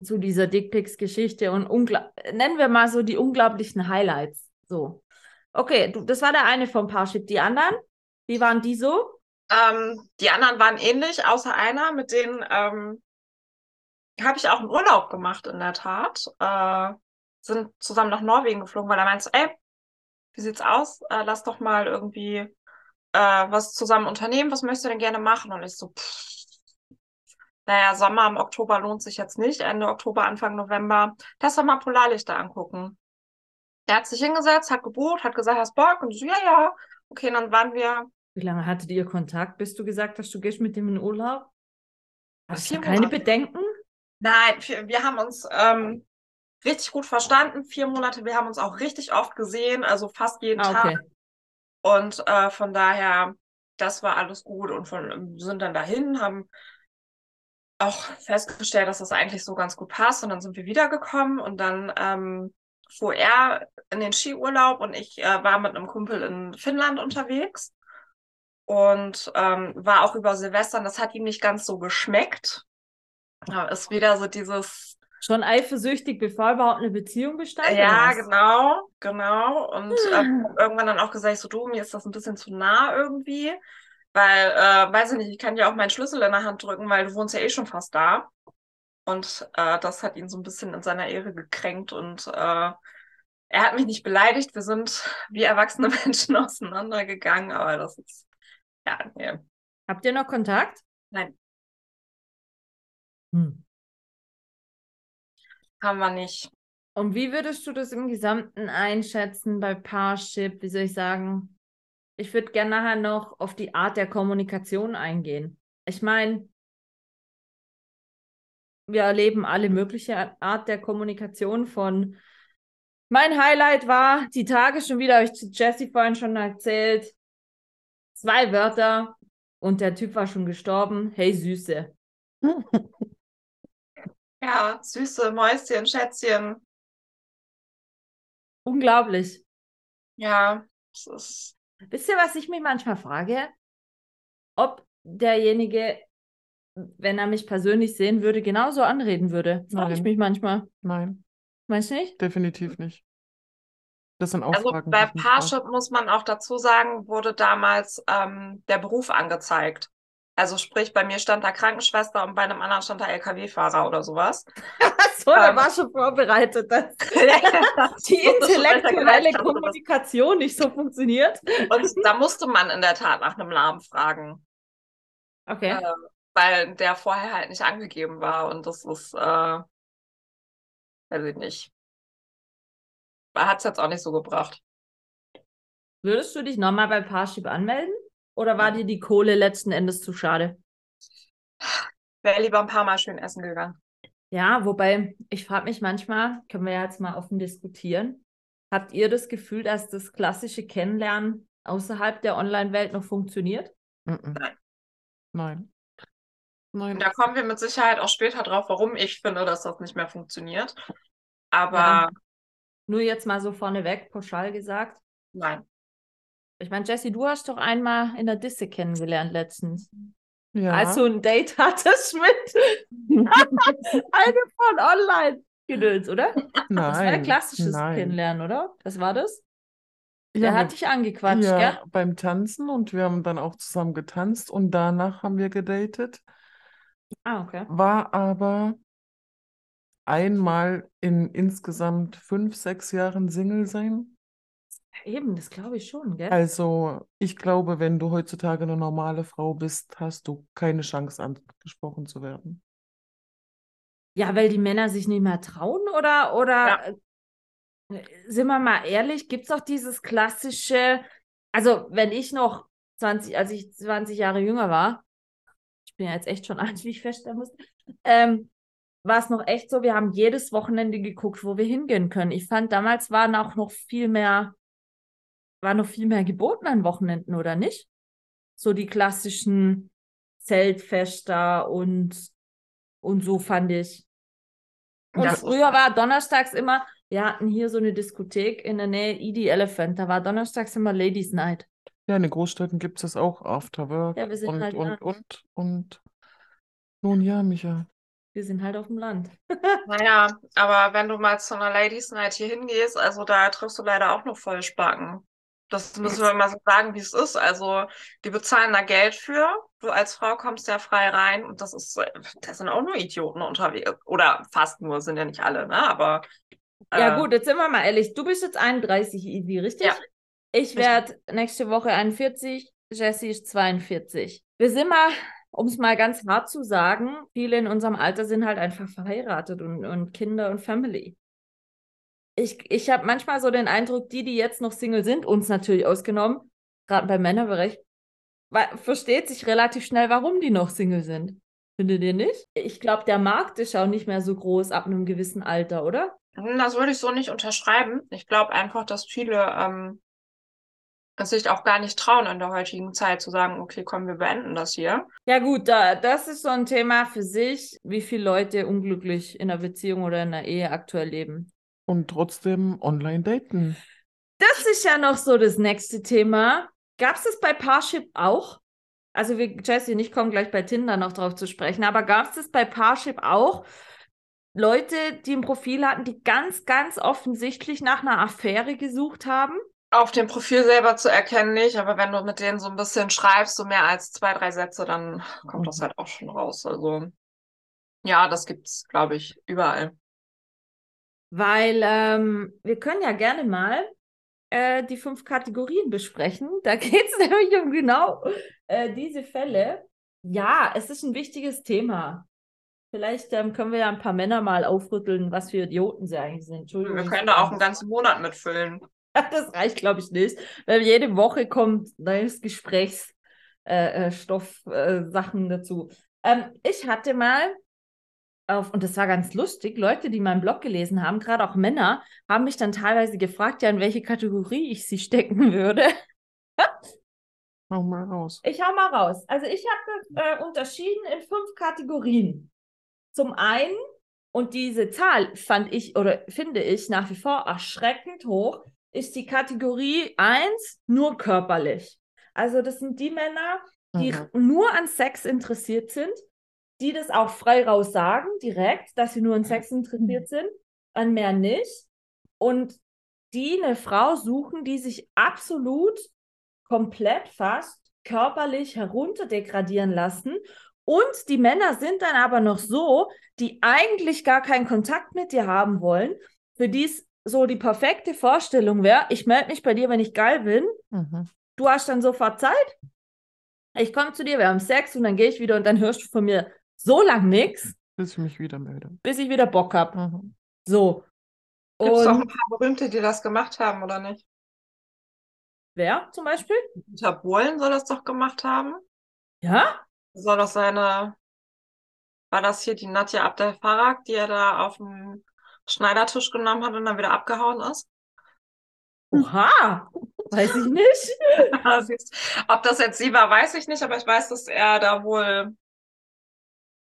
zu dieser Dickpics-Geschichte und nennen wir mal so die unglaublichen Highlights. So. Okay, du, das war der eine vom Parship. Die anderen, wie waren die so? Ähm, die anderen waren ähnlich, außer einer, mit denen ähm, habe ich auch einen Urlaub gemacht, in der Tat. Äh, sind zusammen nach Norwegen geflogen, weil er meinte, ey, wie sieht's aus? Äh, lass doch mal irgendwie äh, was zusammen unternehmen. Was möchtest du denn gerne machen? Und ich so, pff, naja, Sommer im Oktober lohnt sich jetzt nicht. Ende Oktober, Anfang November. Lass doch mal Polarlichter angucken. Er hat sich hingesetzt, hat gebucht, hat gesagt, hast Bock? Und ich so, ja, ja. Okay, dann waren wir. Wie lange hattet ihr Kontakt, bis du gesagt hast, du gehst mit dem in Urlaub? Hast du keine Monate. Bedenken? Nein, wir, wir haben uns ähm, richtig gut verstanden. Vier Monate, wir haben uns auch richtig oft gesehen, also fast jeden Ah, Tag. okay. Und äh, von daher, das war alles gut und von, sind dann dahin, haben auch festgestellt, dass das eigentlich so ganz gut passt. Und dann sind wir wiedergekommen und dann ähm, fuhr er in den Skiurlaub und ich äh, war mit einem Kumpel in Finnland unterwegs und ähm, war auch über Silvester. Und das hat ihm nicht ganz so geschmeckt. Ja, ist wieder so dieses Schon eifersüchtig, bevor überhaupt eine Beziehung bestand? ja, genau, genau. Und ähm, hab irgendwann dann auch gesagt, so du, mir ist das ein bisschen zu nah irgendwie. Weil, äh, weiß ich nicht, ich kann dir auch meinen Schlüssel in der Hand drücken, weil du wohnst ja eh schon fast da. Und äh, das hat ihn so ein bisschen in seiner Ehre gekränkt und äh, er hat mich nicht beleidigt. Wir sind wie erwachsene Menschen auseinandergegangen, aber das ist, ja, nee. Habt ihr noch Kontakt? Nein. Hm. Haben wir nicht. Und wie würdest du das im Gesamten einschätzen bei Parship? Wie soll ich sagen? Ich würde gerne nachher noch auf die Art der Kommunikation eingehen. Ich meine, wir erleben alle mögliche Art der Kommunikation von mein Highlight war die Tage schon wieder, habe ich zu Jessie vorhin schon erzählt. Zwei Wörter und der Typ war schon gestorben. Hey Süße. Ja, süße Mäuschen, Schätzchen. Unglaublich. Ja, es ist. Wisst ihr, was ich mich manchmal frage? Ob derjenige, wenn er mich persönlich sehen würde, genauso anreden würde. Frage ich mich manchmal. Nein, Meinst du nicht? definitiv nicht. Das sind auch Also Fragen, bei. Parship muss man auch dazu sagen, wurde damals ähm, der Beruf angezeigt. Also sprich, bei mir stand da Krankenschwester und bei einem anderen stand da LKW-Fahrer oder sowas. so, da Ähm. war schon vorbereitet, dass die intellektuelle. Kommunikation nicht so funktioniert. Und da musste man in der Tat nach einem Namen fragen, Okay. äh, weil der vorher halt nicht angegeben war. Und das ist, äh, weiß ich nicht. Hat es jetzt auch nicht so gebracht. Würdest du dich nochmal bei Parship anmelden? Oder war dir die Kohle letzten Endes zu schade? Wäre lieber ein paar Mal schön essen gegangen. Ja, wobei ich frage mich manchmal, können wir ja jetzt mal offen diskutieren. Habt ihr das Gefühl, dass das klassische Kennenlernen außerhalb der Online-Welt noch funktioniert? Nein. Nein. Nein. Da kommen wir mit Sicherheit auch später drauf, warum ich finde, dass das nicht mehr funktioniert. Aber Ja. Nur jetzt mal so vorneweg, pauschal gesagt. nein. Ich meine, Jessie, du hast doch einmal in der Disse kennengelernt letztens. Ja. Als du ein Date hattest mit eine von online gedöns, oder? nein. Das war ein klassisches nein. Kennenlernen, oder? Das war das? Ja, Der wir- hat dich angequatscht, ja, gell? beim Tanzen und wir haben dann auch zusammen getanzt und danach haben wir gedatet. Ah, okay. War aber einmal in insgesamt fünf, sechs Jahren Single sein. Eben, das glaube ich schon, gell? Also ich glaube, wenn du heutzutage eine normale Frau bist, hast du keine Chance angesprochen zu werden. Ja, weil die Männer sich nicht mehr trauen oder, oder äh, sind wir mal ehrlich, gibt es auch dieses klassische, also wenn ich noch 20, als ich 20 Jahre jünger war, ich bin ja jetzt echt schon alt, wie ich feststellen muss, ähm, war es noch echt so, wir haben jedes Wochenende geguckt, wo wir hingehen können. Ich fand, damals waren auch noch viel mehr, war noch viel mehr geboten an Wochenenden, oder nicht? So die klassischen Zeltfester und, und so fand ich. Und Das früher war donnerstags immer, wir hatten hier so eine Diskothek in der Nähe, Edie Elephant, da war donnerstags immer Ladies Night. Ja, in den Großstädten gibt es das auch, After Work Ja, wir sind und, halt, und, ja. und, und. Nun ja, Micha. Wir sind halt auf dem Land. Naja, aber wenn du mal zu einer Ladies Night hier hingehst, also da triffst du leider auch nur Vollspacken. Das müssen wir mal so sagen, wie es ist. Also, die bezahlen da Geld für. Du als Frau kommst ja frei rein und das ist, das sind auch nur Idioten unterwegs. Oder fast nur, sind ja nicht alle, ne? Aber. Ja, äh, gut, jetzt sind wir mal ehrlich. Du bist jetzt 31, Easy, richtig? Ja. Ich werde nächste Woche 41, Jessie ist 42. Wir sind mal, um es mal ganz hart zu sagen, viele in unserem Alter sind halt einfach verheiratet und, und Kinder und Family. Ich, ich habe manchmal so den Eindruck, die, die jetzt noch Single sind, uns natürlich ausgenommen, gerade beim Männerbereich, versteht sich relativ schnell, warum die noch Single sind. Findet ihr nicht? Ich glaube, der Markt ist auch nicht mehr so groß ab einem gewissen Alter, oder? Das würde ich so nicht unterschreiben. Ich glaube einfach, dass viele ähm, es sich auch gar nicht trauen, in der heutigen Zeit zu sagen, okay, komm, wir beenden das hier. Ja gut, da, das ist so ein Thema für sich, wie viele Leute unglücklich in einer Beziehung oder in einer Ehe aktuell leben. Und trotzdem online daten. Das ist ja noch so das nächste Thema. Gab es das bei Parship auch? Also wir, Jesse und ich kommen gleich bei Tinder noch drauf zu sprechen, aber gab es das bei Parship auch? Leute, die ein Profil hatten, die ganz, ganz offensichtlich nach einer Affäre gesucht haben? Auf dem Profil selber zu erkennen nicht, aber wenn du mit denen so ein bisschen schreibst, so mehr als zwei, drei Sätze, dann kommt das halt auch schon raus. Also ja, das gibt's, glaube ich, überall. Weil ähm, wir können ja gerne mal äh, die fünf Kategorien besprechen. Da geht es nämlich um genau äh, diese Fälle. Ja, es ist ein wichtiges Thema. Vielleicht ähm, können wir ja ein paar Männer mal aufrütteln, was für Idioten sie eigentlich sind. Entschuldigung. Wir können da auch einen ganzen Monat mitfüllen. Das reicht, glaube ich, nicht. Weil jede Woche kommt neues Gesprächsstoff, äh, äh, Stoff, äh, Sachen dazu. Ähm, ich hatte mal auf, und das war ganz lustig, Leute, die meinen Blog gelesen haben, gerade auch Männer, haben mich dann teilweise gefragt, ja, in welche Kategorie ich sie stecken würde. Hau mal raus. Ich hau mal raus. Also ich habe äh, unterschieden in fünf Kategorien. Zum einen, und diese Zahl fand ich oder finde ich nach wie vor erschreckend hoch, ist die Kategorie 1 nur körperlich. Also das sind die Männer, die Mhm. nur an Sex interessiert sind, die das auch frei raus sagen, direkt, dass sie nur an Sex interessiert sind, an mehr nicht. Und die eine Frau suchen, die sich absolut komplett fast körperlich herunterdegradieren lassen. Und die Männer sind dann aber noch so, die eigentlich gar keinen Kontakt mit dir haben wollen, für die es so die perfekte Vorstellung wäre, ich melde mich bei dir, wenn ich geil bin. Mhm. Du hast dann sofort Zeit. Ich komme zu dir, wir haben Sex und dann gehe ich wieder und dann hörst du von mir so lang nichts, Bis ich mich wieder melde. bis ich wieder Bock habe. Mhm. So. Gibt es auch ein paar Berühmte, die das gemacht haben, oder nicht? wer zum Beispiel? Dieter Bohlen soll das doch gemacht haben. Ja? Soll doch seine, war das hier die Nadja Abdel Farag, die er da auf dem Schneidertisch genommen hat und dann wieder abgehauen ist? Oha! Weiß ich nicht. Ob das jetzt sie war, weiß ich nicht, aber ich weiß, dass er da wohl.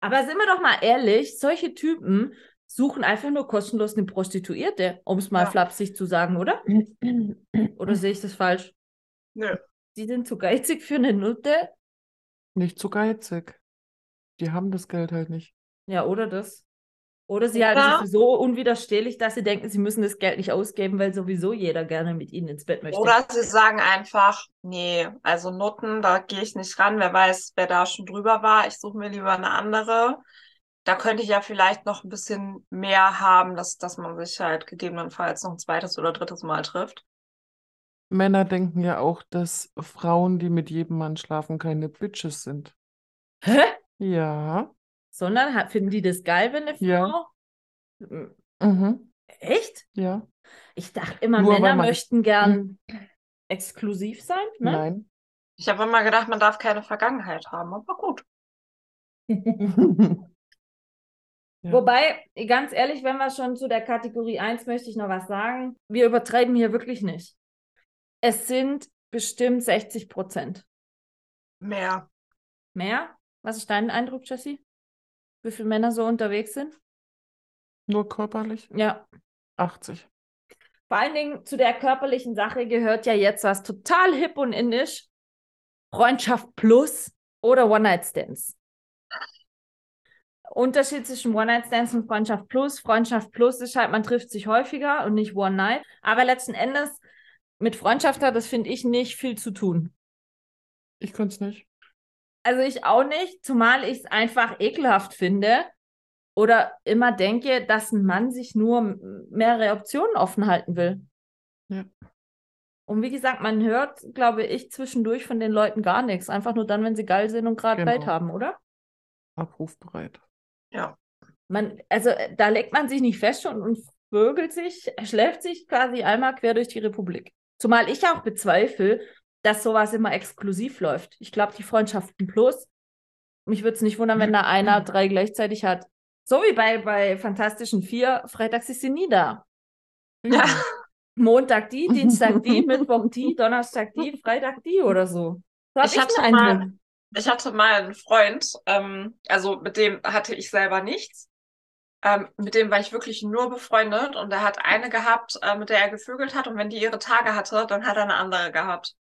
Aber sind wir doch mal ehrlich, solche Typen suchen einfach nur kostenlos eine Prostituierte, um es mal Ja. flapsig zu sagen, oder? Oder sehe ich das falsch? Nö. Die sind zu geizig für eine Nutte? Nicht zu geizig. Die haben das Geld halt nicht. Ja, oder das? Oder sie halten sich so unwiderstehlich, dass sie denken, sie müssen das Geld nicht ausgeben, weil sowieso jeder gerne mit ihnen ins Bett möchte. Oder sie sagen einfach, nee, also Nutten, da gehe ich nicht ran. Wer weiß, wer da schon drüber war. Ich suche mir lieber eine andere. Da könnte ich ja vielleicht noch ein bisschen mehr haben, dass, dass man sich halt gegebenenfalls noch ein zweites oder drittes Mal trifft. Männer denken ja auch, dass Frauen, die mit jedem Mann schlafen, keine Bitches sind. Hä? Ja. Sondern ha- finden die das geil, wenn eine Frau. Ja. Mhm. Echt? Ja. Ich dachte immer, Nur Männer man- möchten gern exklusiv sein. Ne? Nein. Ich habe immer gedacht, man darf keine Vergangenheit haben, aber gut. Ja. Wobei, ganz ehrlich, wenn wir schon zu der Kategorie 1 möchte ich noch was sagen. Wir übertreiben hier wirklich nicht. Es sind bestimmt 60 Prozent. Mehr. Mehr? Was ist dein Eindruck, Jessie? Wie viele Männer so unterwegs sind? Nur körperlich? Ja. 80. Vor allen Dingen zu der körperlichen Sache gehört ja jetzt was total hip und indisch. Freundschaft plus oder One-Night-Stands. Unterschied zwischen One-Night-Stands und Freundschaft Plus. Freundschaft Plus ist halt, man trifft sich häufiger und nicht One-Night. Aber letzten Endes, mit Freundschaft hat das, finde ich, nicht viel zu tun. Ich könnte es nicht. Also ich auch nicht, zumal ich es einfach ekelhaft finde oder immer denke, dass ein Mann sich nur mehrere Optionen offen halten will. Ja. Und wie gesagt, man hört, glaube ich, zwischendurch von den Leuten gar nichts. Einfach nur dann, wenn sie geil sind und gerade Genau. Zeit haben, oder? Abrufbereit. Man, also äh, da legt man sich nicht fest und, und vögelt sich, schläft sich quasi einmal quer durch die Republik. Zumal ich auch bezweifle, dass sowas immer exklusiv läuft. Ich glaube, die Freundschaften plus, mich würde es nicht wundern, wenn da einer drei gleichzeitig hat. So wie bei, bei Fantastischen Vier, freitags ist sie nie da. Ja. Montag die, Dienstag die, Mittwoch die, Donnerstag die, Freitag die oder so. So hab Ich hatte den mal- Eindruck. Ich hatte mal einen Freund, ähm, also mit dem hatte ich selber nichts. Ähm, mit dem war ich wirklich nur befreundet und er hat eine gehabt, äh, mit der er gevögelt hat und wenn die ihre Tage hatte, dann hat er eine andere gehabt.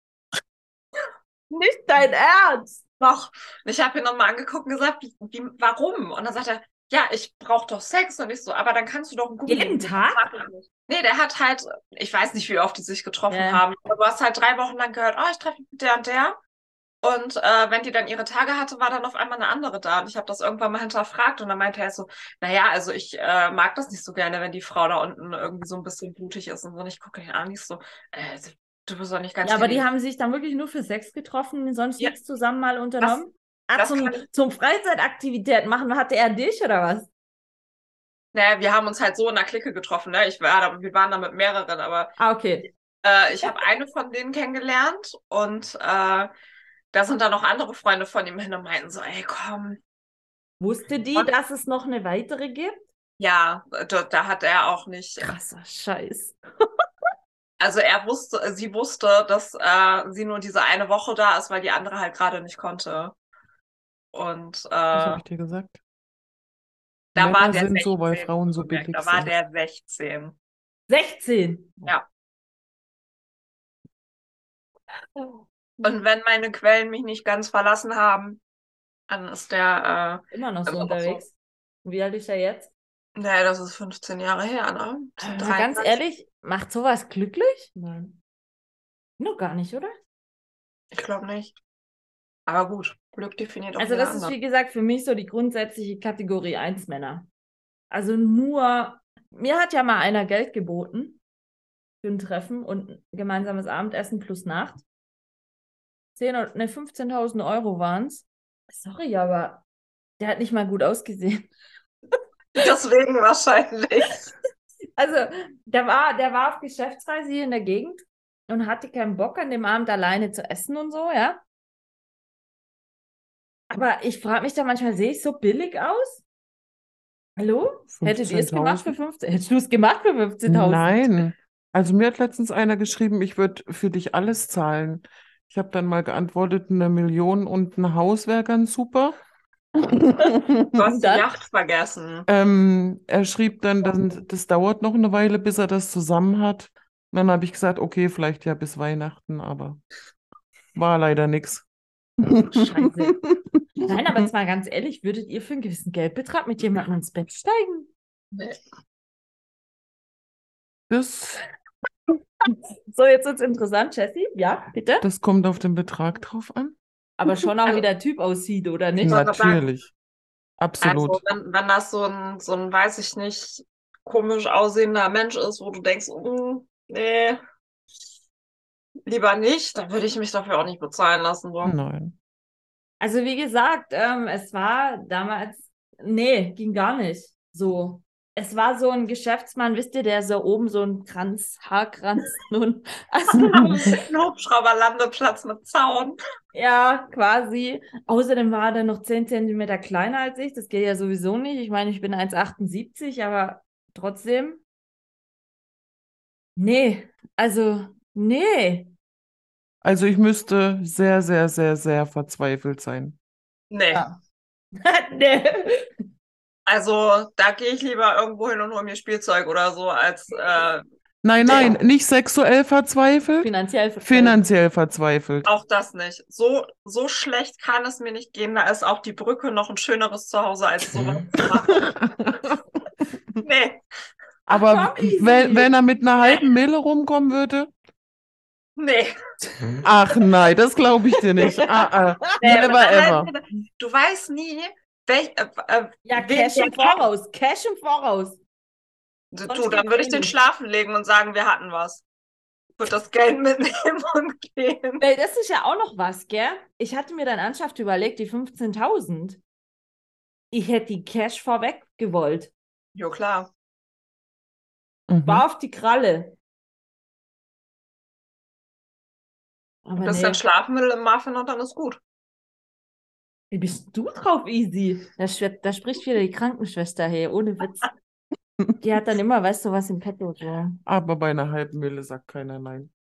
Nicht dein Ernst. Doch. Und ich habe ihn nochmal angeguckt und gesagt, wie, wie, warum? Und dann sagt er, ja, ich brauche doch Sex und ich so, aber dann kannst du doch einen Gummi Jeden. Tag? Ich. Nee, der hat halt, ich weiß nicht, wie oft die sich getroffen Ja. haben, aber du hast halt drei Wochen lang gehört, oh, ich treffe mich mit der und der. Und äh, wenn die dann ihre Tage hatte, war dann auf einmal eine andere da. Und ich habe das irgendwann mal hinterfragt und dann meinte er so, naja, also ich äh, mag das nicht so gerne, wenn die Frau da unten irgendwie so ein bisschen blutig ist und so. Und ich gucke ihn an, nicht so, äh, du bist doch nicht ganz Ja, aber die haben sich dann wirklich nur für Sex getroffen, sonst Ja. nichts zusammen mal unternommen. ah, das zum, zum Freizeitaktivitäten machen, hatte er dich oder was? Naja, wir haben uns halt so in der Clique getroffen, ne? Ich war da, wir waren da mit mehreren, aber Ah, okay. Äh, ich habe eine von denen kennengelernt und äh, da sind dann noch andere Freunde von ihm hin und meinten so, ey, komm. Wusste die, Und- dass es noch eine weitere gibt? Ja, da, da hat er auch nicht. Krasser Scheiß. Also er wusste, sie wusste, dass äh, sie nur diese eine Woche da ist, weil die andere halt gerade nicht konnte. Und Was habe äh, ich dir gesagt? da Männer war der sind so, weil 16, Frauen so billig Da war sind. der 16. 16. Ja. Und wenn meine Quellen mich nicht ganz verlassen haben, dann ist der, Immer noch so Also auch so. unterwegs. Wie alt ist er jetzt? äh, nee, das ist 15 Jahre her, ne? Also ganz 23. ehrlich, macht sowas glücklich? Nein. Noch gar nicht, oder? Ich glaube nicht. Aber gut, Glück definiert auch Also das ist, andere. wie gesagt, für mich so die grundsätzliche Kategorie 1 Männer. Also nur, mir hat ja mal einer Geld geboten für ein Treffen und ein gemeinsames Abendessen plus Nacht. 10, oder- ne, 15.000 Euro waren es. Sorry, aber der hat nicht mal gut ausgesehen. Deswegen wahrscheinlich. Also, der war, der war auf Geschäftsreise hier in der Gegend und hatte keinen Bock, an dem Abend alleine zu essen und so, ja. Aber ich frage mich da manchmal, sehe ich so billig aus? Hallo? Hättet ihr es gemacht für 15.000? 15? Hättest du es gemacht für 15.000? Nein. Also mir hat letztens einer geschrieben, ich würde für dich alles zahlen. Ich habe dann mal geantwortet, eine Million und ein Haus wäre ganz super. Du hast die dann? Yacht vergessen. Ähm, er schrieb dann, dass, das dauert noch eine Weile, bis er das zusammen hat. Und dann habe ich gesagt, okay, vielleicht ja bis Weihnachten, aber war leider nichts. Scheiße. Nein, aber jetzt mal ganz ehrlich, würdet ihr für einen gewissen Geldbetrag mit jemandem ins Bett steigen? Nee. Das, So, jetzt wird's interessant, Jessie. Ja, bitte? das kommt auf den Betrag drauf an. Aber schon auch, Also- wie der Typ aussieht, oder nicht? Natürlich. Absolut. Also, wenn, wenn das so ein, so ein, weiß ich nicht, komisch aussehender Mensch ist, wo du denkst, mm, nee, lieber nicht, dann würde ich mich dafür auch nicht bezahlen lassen. So. Nein. Also wie gesagt, ähm, es war damals, nee, ging gar nicht so. Es war so ein Geschäftsmann, wisst ihr, der so oben so ein Kranz, Haarkranz nun, also Ein Hubschrauberlandeplatz mit Zaun. ja, quasi. Außerdem war er noch 10 Zentimeter kleiner als ich, das geht ja sowieso nicht. Ich meine, ich bin 1,78, aber trotzdem. Nee, also, nee. Also ich müsste sehr, sehr, sehr, sehr verzweifelt sein. Nee. Ja. nee. Also, da gehe ich lieber irgendwo hin und hole mir Spielzeug oder so, als äh, Nein, nein, nicht sexuell verzweifelt, Finanziell verzweifelt. finanziell verzweifelt. Auch das nicht. So, so schlecht kann es mir nicht gehen. Da ist auch die Brücke noch ein schöneres Zuhause als sowas zu machen. Nee, Aber wenn, wenn er mit einer halben Mille rumkommen würde? nee. Ach nein, das glaube ich dir nicht. Ah, ah. nee Never ever. halt, Du weißt nie, welch, äh, äh, Ja, Cash im Voraus. Cash im Voraus. Du, du, dann würde ich den schlafen legen und sagen, wir hatten was. Würde das Geld mitnehmen und gehen. Weil das ist ja auch noch was, gell? Ich hatte mir dann ernsthaft überlegt, die 15.000. Ich hätte die Cash vorweg gewollt. Jo, klar. Mhm. War auf die Kralle. Aber Ein bisschen nee. Schlafmittel im Muffin und dann ist gut. Wie bist du drauf, Easy? Da, da spricht wieder die Krankenschwester her, ohne Witz. Die hat dann immer, weißt du, was im Petto so. Aber bei einer halben Mille sagt keiner nein.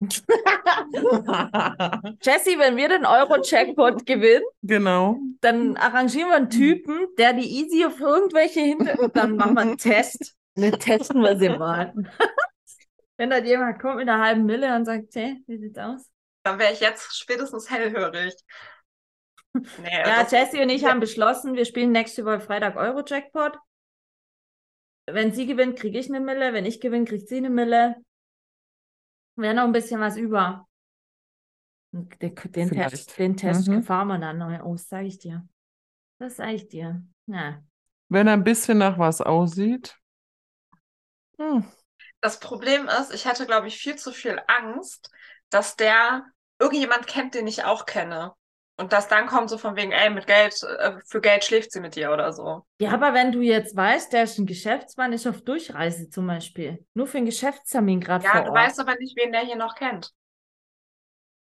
Jessie, wenn wir den Euro-Jackpot gewinnen, Genau. dann arrangieren wir einen Typen, der die Easy auf irgendwelche hinter... Und dann machen wir einen Test. Dann testen wir sie mal. Wenn da jemand kommt mit einer halben Mille und sagt, hey, wie sieht's aus? Dann wäre ich jetzt spätestens hellhörig. Nee, Ja, das- Jessie und ich haben beschlossen, wir spielen nächste Woche Freitag Euro-Jackpot. Wenn sie gewinnt, kriege ich eine Mille. Wenn ich gewinne, kriegt sie eine Mille. Wäre noch ein bisschen was über. Den, den. Test, den Test Mhm. fahren wir dann neu aus, sage ich dir. Das sage ich dir. Ja. Wenn er ein bisschen nach was aussieht. Hm. Das Problem ist, ich hatte, glaube ich, viel zu viel Angst, dass der irgendjemand kennt, den ich auch kenne. Und dass dann kommt so von wegen, ey, mit Geld, äh, für Geld schläft sie mit dir oder so. ja, aber wenn du jetzt weißt, der ist ein Geschäftsmann, ist auf Durchreise zum Beispiel. Nur für einen Geschäftstermin gerade Ja, vor du Ort. weißt aber nicht, wen der hier noch kennt.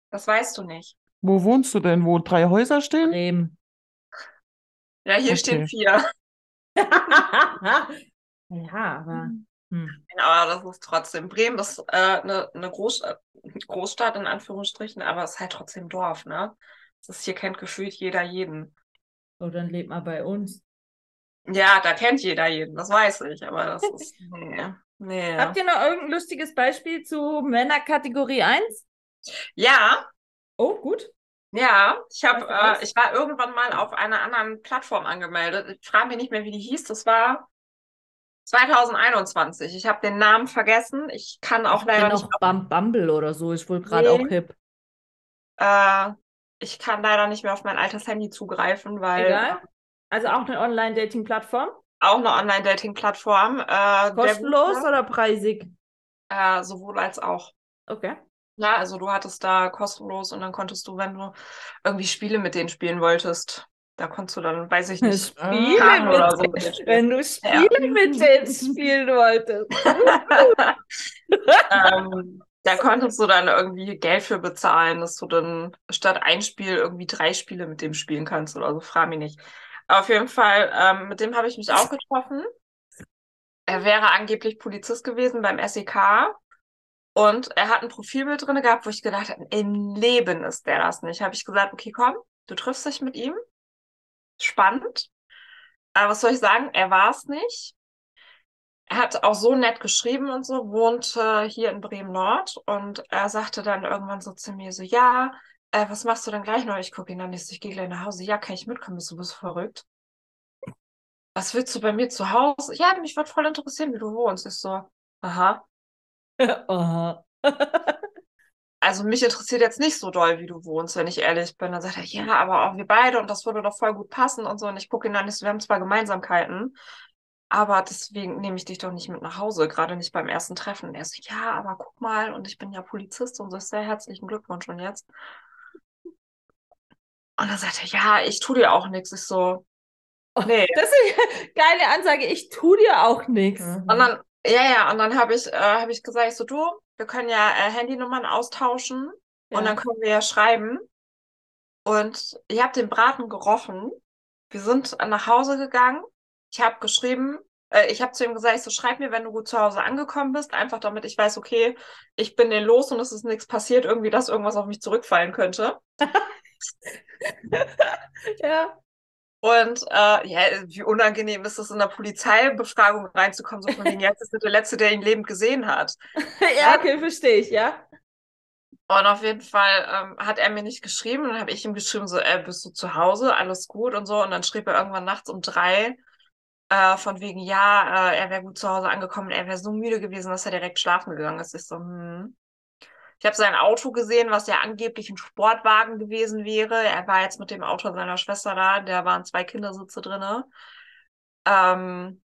Das weißt du nicht. Wo wohnst du denn? Wo drei Häuser stehen? Bremen. Ja, hier Okay. stehen vier. ja, aber. Hm. Aber das ist trotzdem. Bremen ist äh, eine, eine Groß, Großstadt in Anführungsstrichen, aber es ist halt trotzdem Dorf, ne? Das ist hier kennt gefühlt jeder jeden. So, dann lebt mal bei uns. Ja, da kennt jeder jeden, das weiß ich, aber das ist. Nee. Nee. Habt ihr noch irgendein lustiges Beispiel zu Männerkategorie 1? Ja, Oh, gut. ja. Ich habe, äh, ich war irgendwann mal auf einer anderen Plattform angemeldet. Ich frage mich nicht mehr, wie die hieß. Das war 2021. Ich habe den Namen vergessen. Ich kann auch Ich leider kenn nicht. Bumble oder so, ist wohl gerade Nee. auch hip. Äh, ich kann leider nicht mehr auf mein altes Handy zugreifen, weil Egal. Also auch eine Online-Dating-Plattform. auch eine Online-Dating-Plattform. Äh, Kostenlos gute, oder preisig? Äh, sowohl als auch. Okay. Ja, also du hattest da kostenlos und dann konntest du, wenn du irgendwie Spiele mit denen spielen wolltest, da konntest du dann, weiß ich nicht, Spiele Karten mit oder so mit. Wenn du Spiele mit denen spielen wolltest. ähm, da konntest du dann irgendwie Geld für bezahlen, dass du dann statt ein Spiel irgendwie drei Spiele mit dem spielen kannst oder so, frag mich nicht. Auf jeden Fall, ähm, mit dem habe ich mich auch getroffen. Er wäre angeblich Polizist gewesen beim SEK und er hat ein Profilbild drin gehabt, wo ich gedacht habe, im Leben ist der das nicht. Habe ich gesagt, okay, komm, du triffst dich mit ihm. Spannend. Aber was soll ich sagen? Er war es nicht. Er hat auch so nett geschrieben und so, wohnt äh, hier in Bremen-Nord und er sagte dann irgendwann so zu mir so, ja, äh, was machst du denn gleich noch? Ich gucke ihn an, ich, so, ich gehe gleich nach Hause. Ja, kann ich mitkommen? Bist du bist verrückt? Was willst du bei mir zu Hause? Ja, mich würde voll interessieren, wie du wohnst. Ich so, aha. Aha. Also mich interessiert jetzt nicht so doll, wie du wohnst, wenn ich ehrlich bin. Dann sagt er, ja, aber auch wir beide und das würde doch voll gut passen und so. Und ich gucke ihn an, ich so, wir haben zwar Gemeinsamkeiten, aber deswegen nehme ich dich doch nicht mit nach Hause, gerade nicht beim ersten Treffen. Und er so, ja, aber guck mal, und ich bin ja Polizist und so, sehr herzlichen Glückwunsch und jetzt. Und dann sagt er, ja, ich tue dir auch nichts. Ich so, nee. Das ist eine geile Ansage. Ich tu dir auch nichts. Und dann, ja, ja, und dann habe ich, äh, hab ich gesagt, ich so, du, wir können ja äh, Handynummern austauschen und dann können wir ja schreiben. Und ich habe den Braten gerochen. Wir sind nach Hause gegangen. Ich habe geschrieben, äh, ich habe zu ihm gesagt, ich so, schreib mir, wenn du gut zu Hause angekommen bist, einfach damit ich weiß, okay, ich bin den los und es ist nichts passiert, irgendwie, dass irgendwas auf mich zurückfallen könnte. ja. Und äh, ja, wie unangenehm ist es, in der Polizeibefragung reinzukommen, so von wegen, jetzt ist der Letzte, der ihn lebend gesehen hat. ja, okay, verstehe ich, ja. Und auf jeden Fall ähm, hat er mir nicht geschrieben. Dann habe ich ihm geschrieben, so, äh, bist du zu Hause? Alles gut und so. Und dann schrieb er irgendwann nachts um drei, äh, von wegen, ja, äh, er wäre gut zu Hause angekommen, er wäre so müde gewesen, dass er direkt schlafen gegangen ist. Ich so, hm. Ich habe sein Auto gesehen, was ja angeblich ein Sportwagen gewesen wäre. Er war jetzt mit dem Auto seiner Schwester da, da waren zwei Kindersitze drin. Ähm,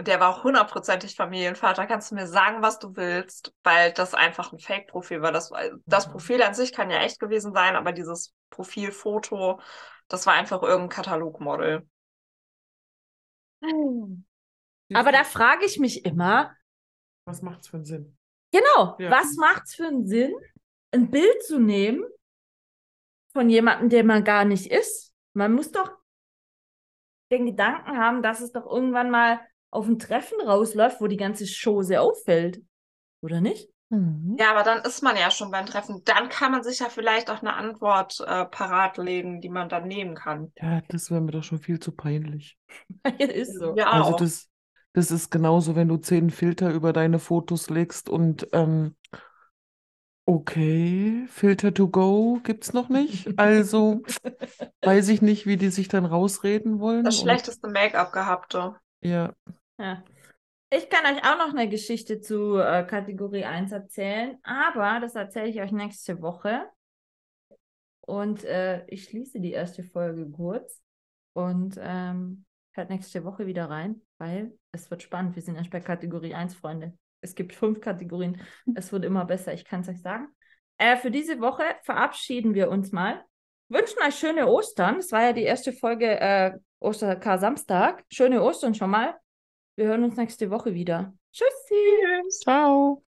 der war auch hundertprozentig Familienvater. Kannst du mir sagen, was du willst, weil das einfach ein Fake-Profil war. Das, das mhm. Profil an sich kann ja echt gewesen sein, aber dieses Profilfoto, das war einfach irgendein Katalogmodel. Aber da frage ich mich immer, was macht es für einen Sinn? Genau, ja. was macht es für einen Sinn, ein Bild zu nehmen von jemandem, der man gar nicht ist? Man muss doch den Gedanken haben, dass es doch irgendwann mal auf ein Treffen rausläuft, wo die ganze Show sehr auffällt. Oder nicht? Mhm. Ja, aber dann ist man ja schon beim Treffen. Dann kann man sich ja vielleicht auch eine Antwort äh, parat legen, die man dann nehmen kann. Ja, das wäre mir doch schon viel zu peinlich. ist so. Ja, also auch. das, das ist genauso, wenn du zehn Filter über deine Fotos legst und ähm, okay, Filter to go gibt's noch nicht. Also weiß ich nicht, wie die sich dann rausreden wollen. Das schlechteste Make-up gehabte. Ja. Ja. Ich kann euch auch noch eine Geschichte zu äh, Kategorie 1 erzählen, aber das erzähle ich euch nächste Woche. Und äh, ich schließe die erste Folge kurz und ähm, hört nächste Woche wieder rein, weil es wird spannend. Wir sind erst bei Kategorie 1, Freunde. Es gibt fünf Kategorien. Es wird immer besser, ich kann es euch sagen. Äh, für diese Woche verabschieden wir uns mal. Wünschen euch schöne Ostern. Es war ja die erste Folge äh, Osterkar-Samstag. Schöne Ostern schon mal. Wir hören uns nächste Woche wieder. Tschüssi. Ciao.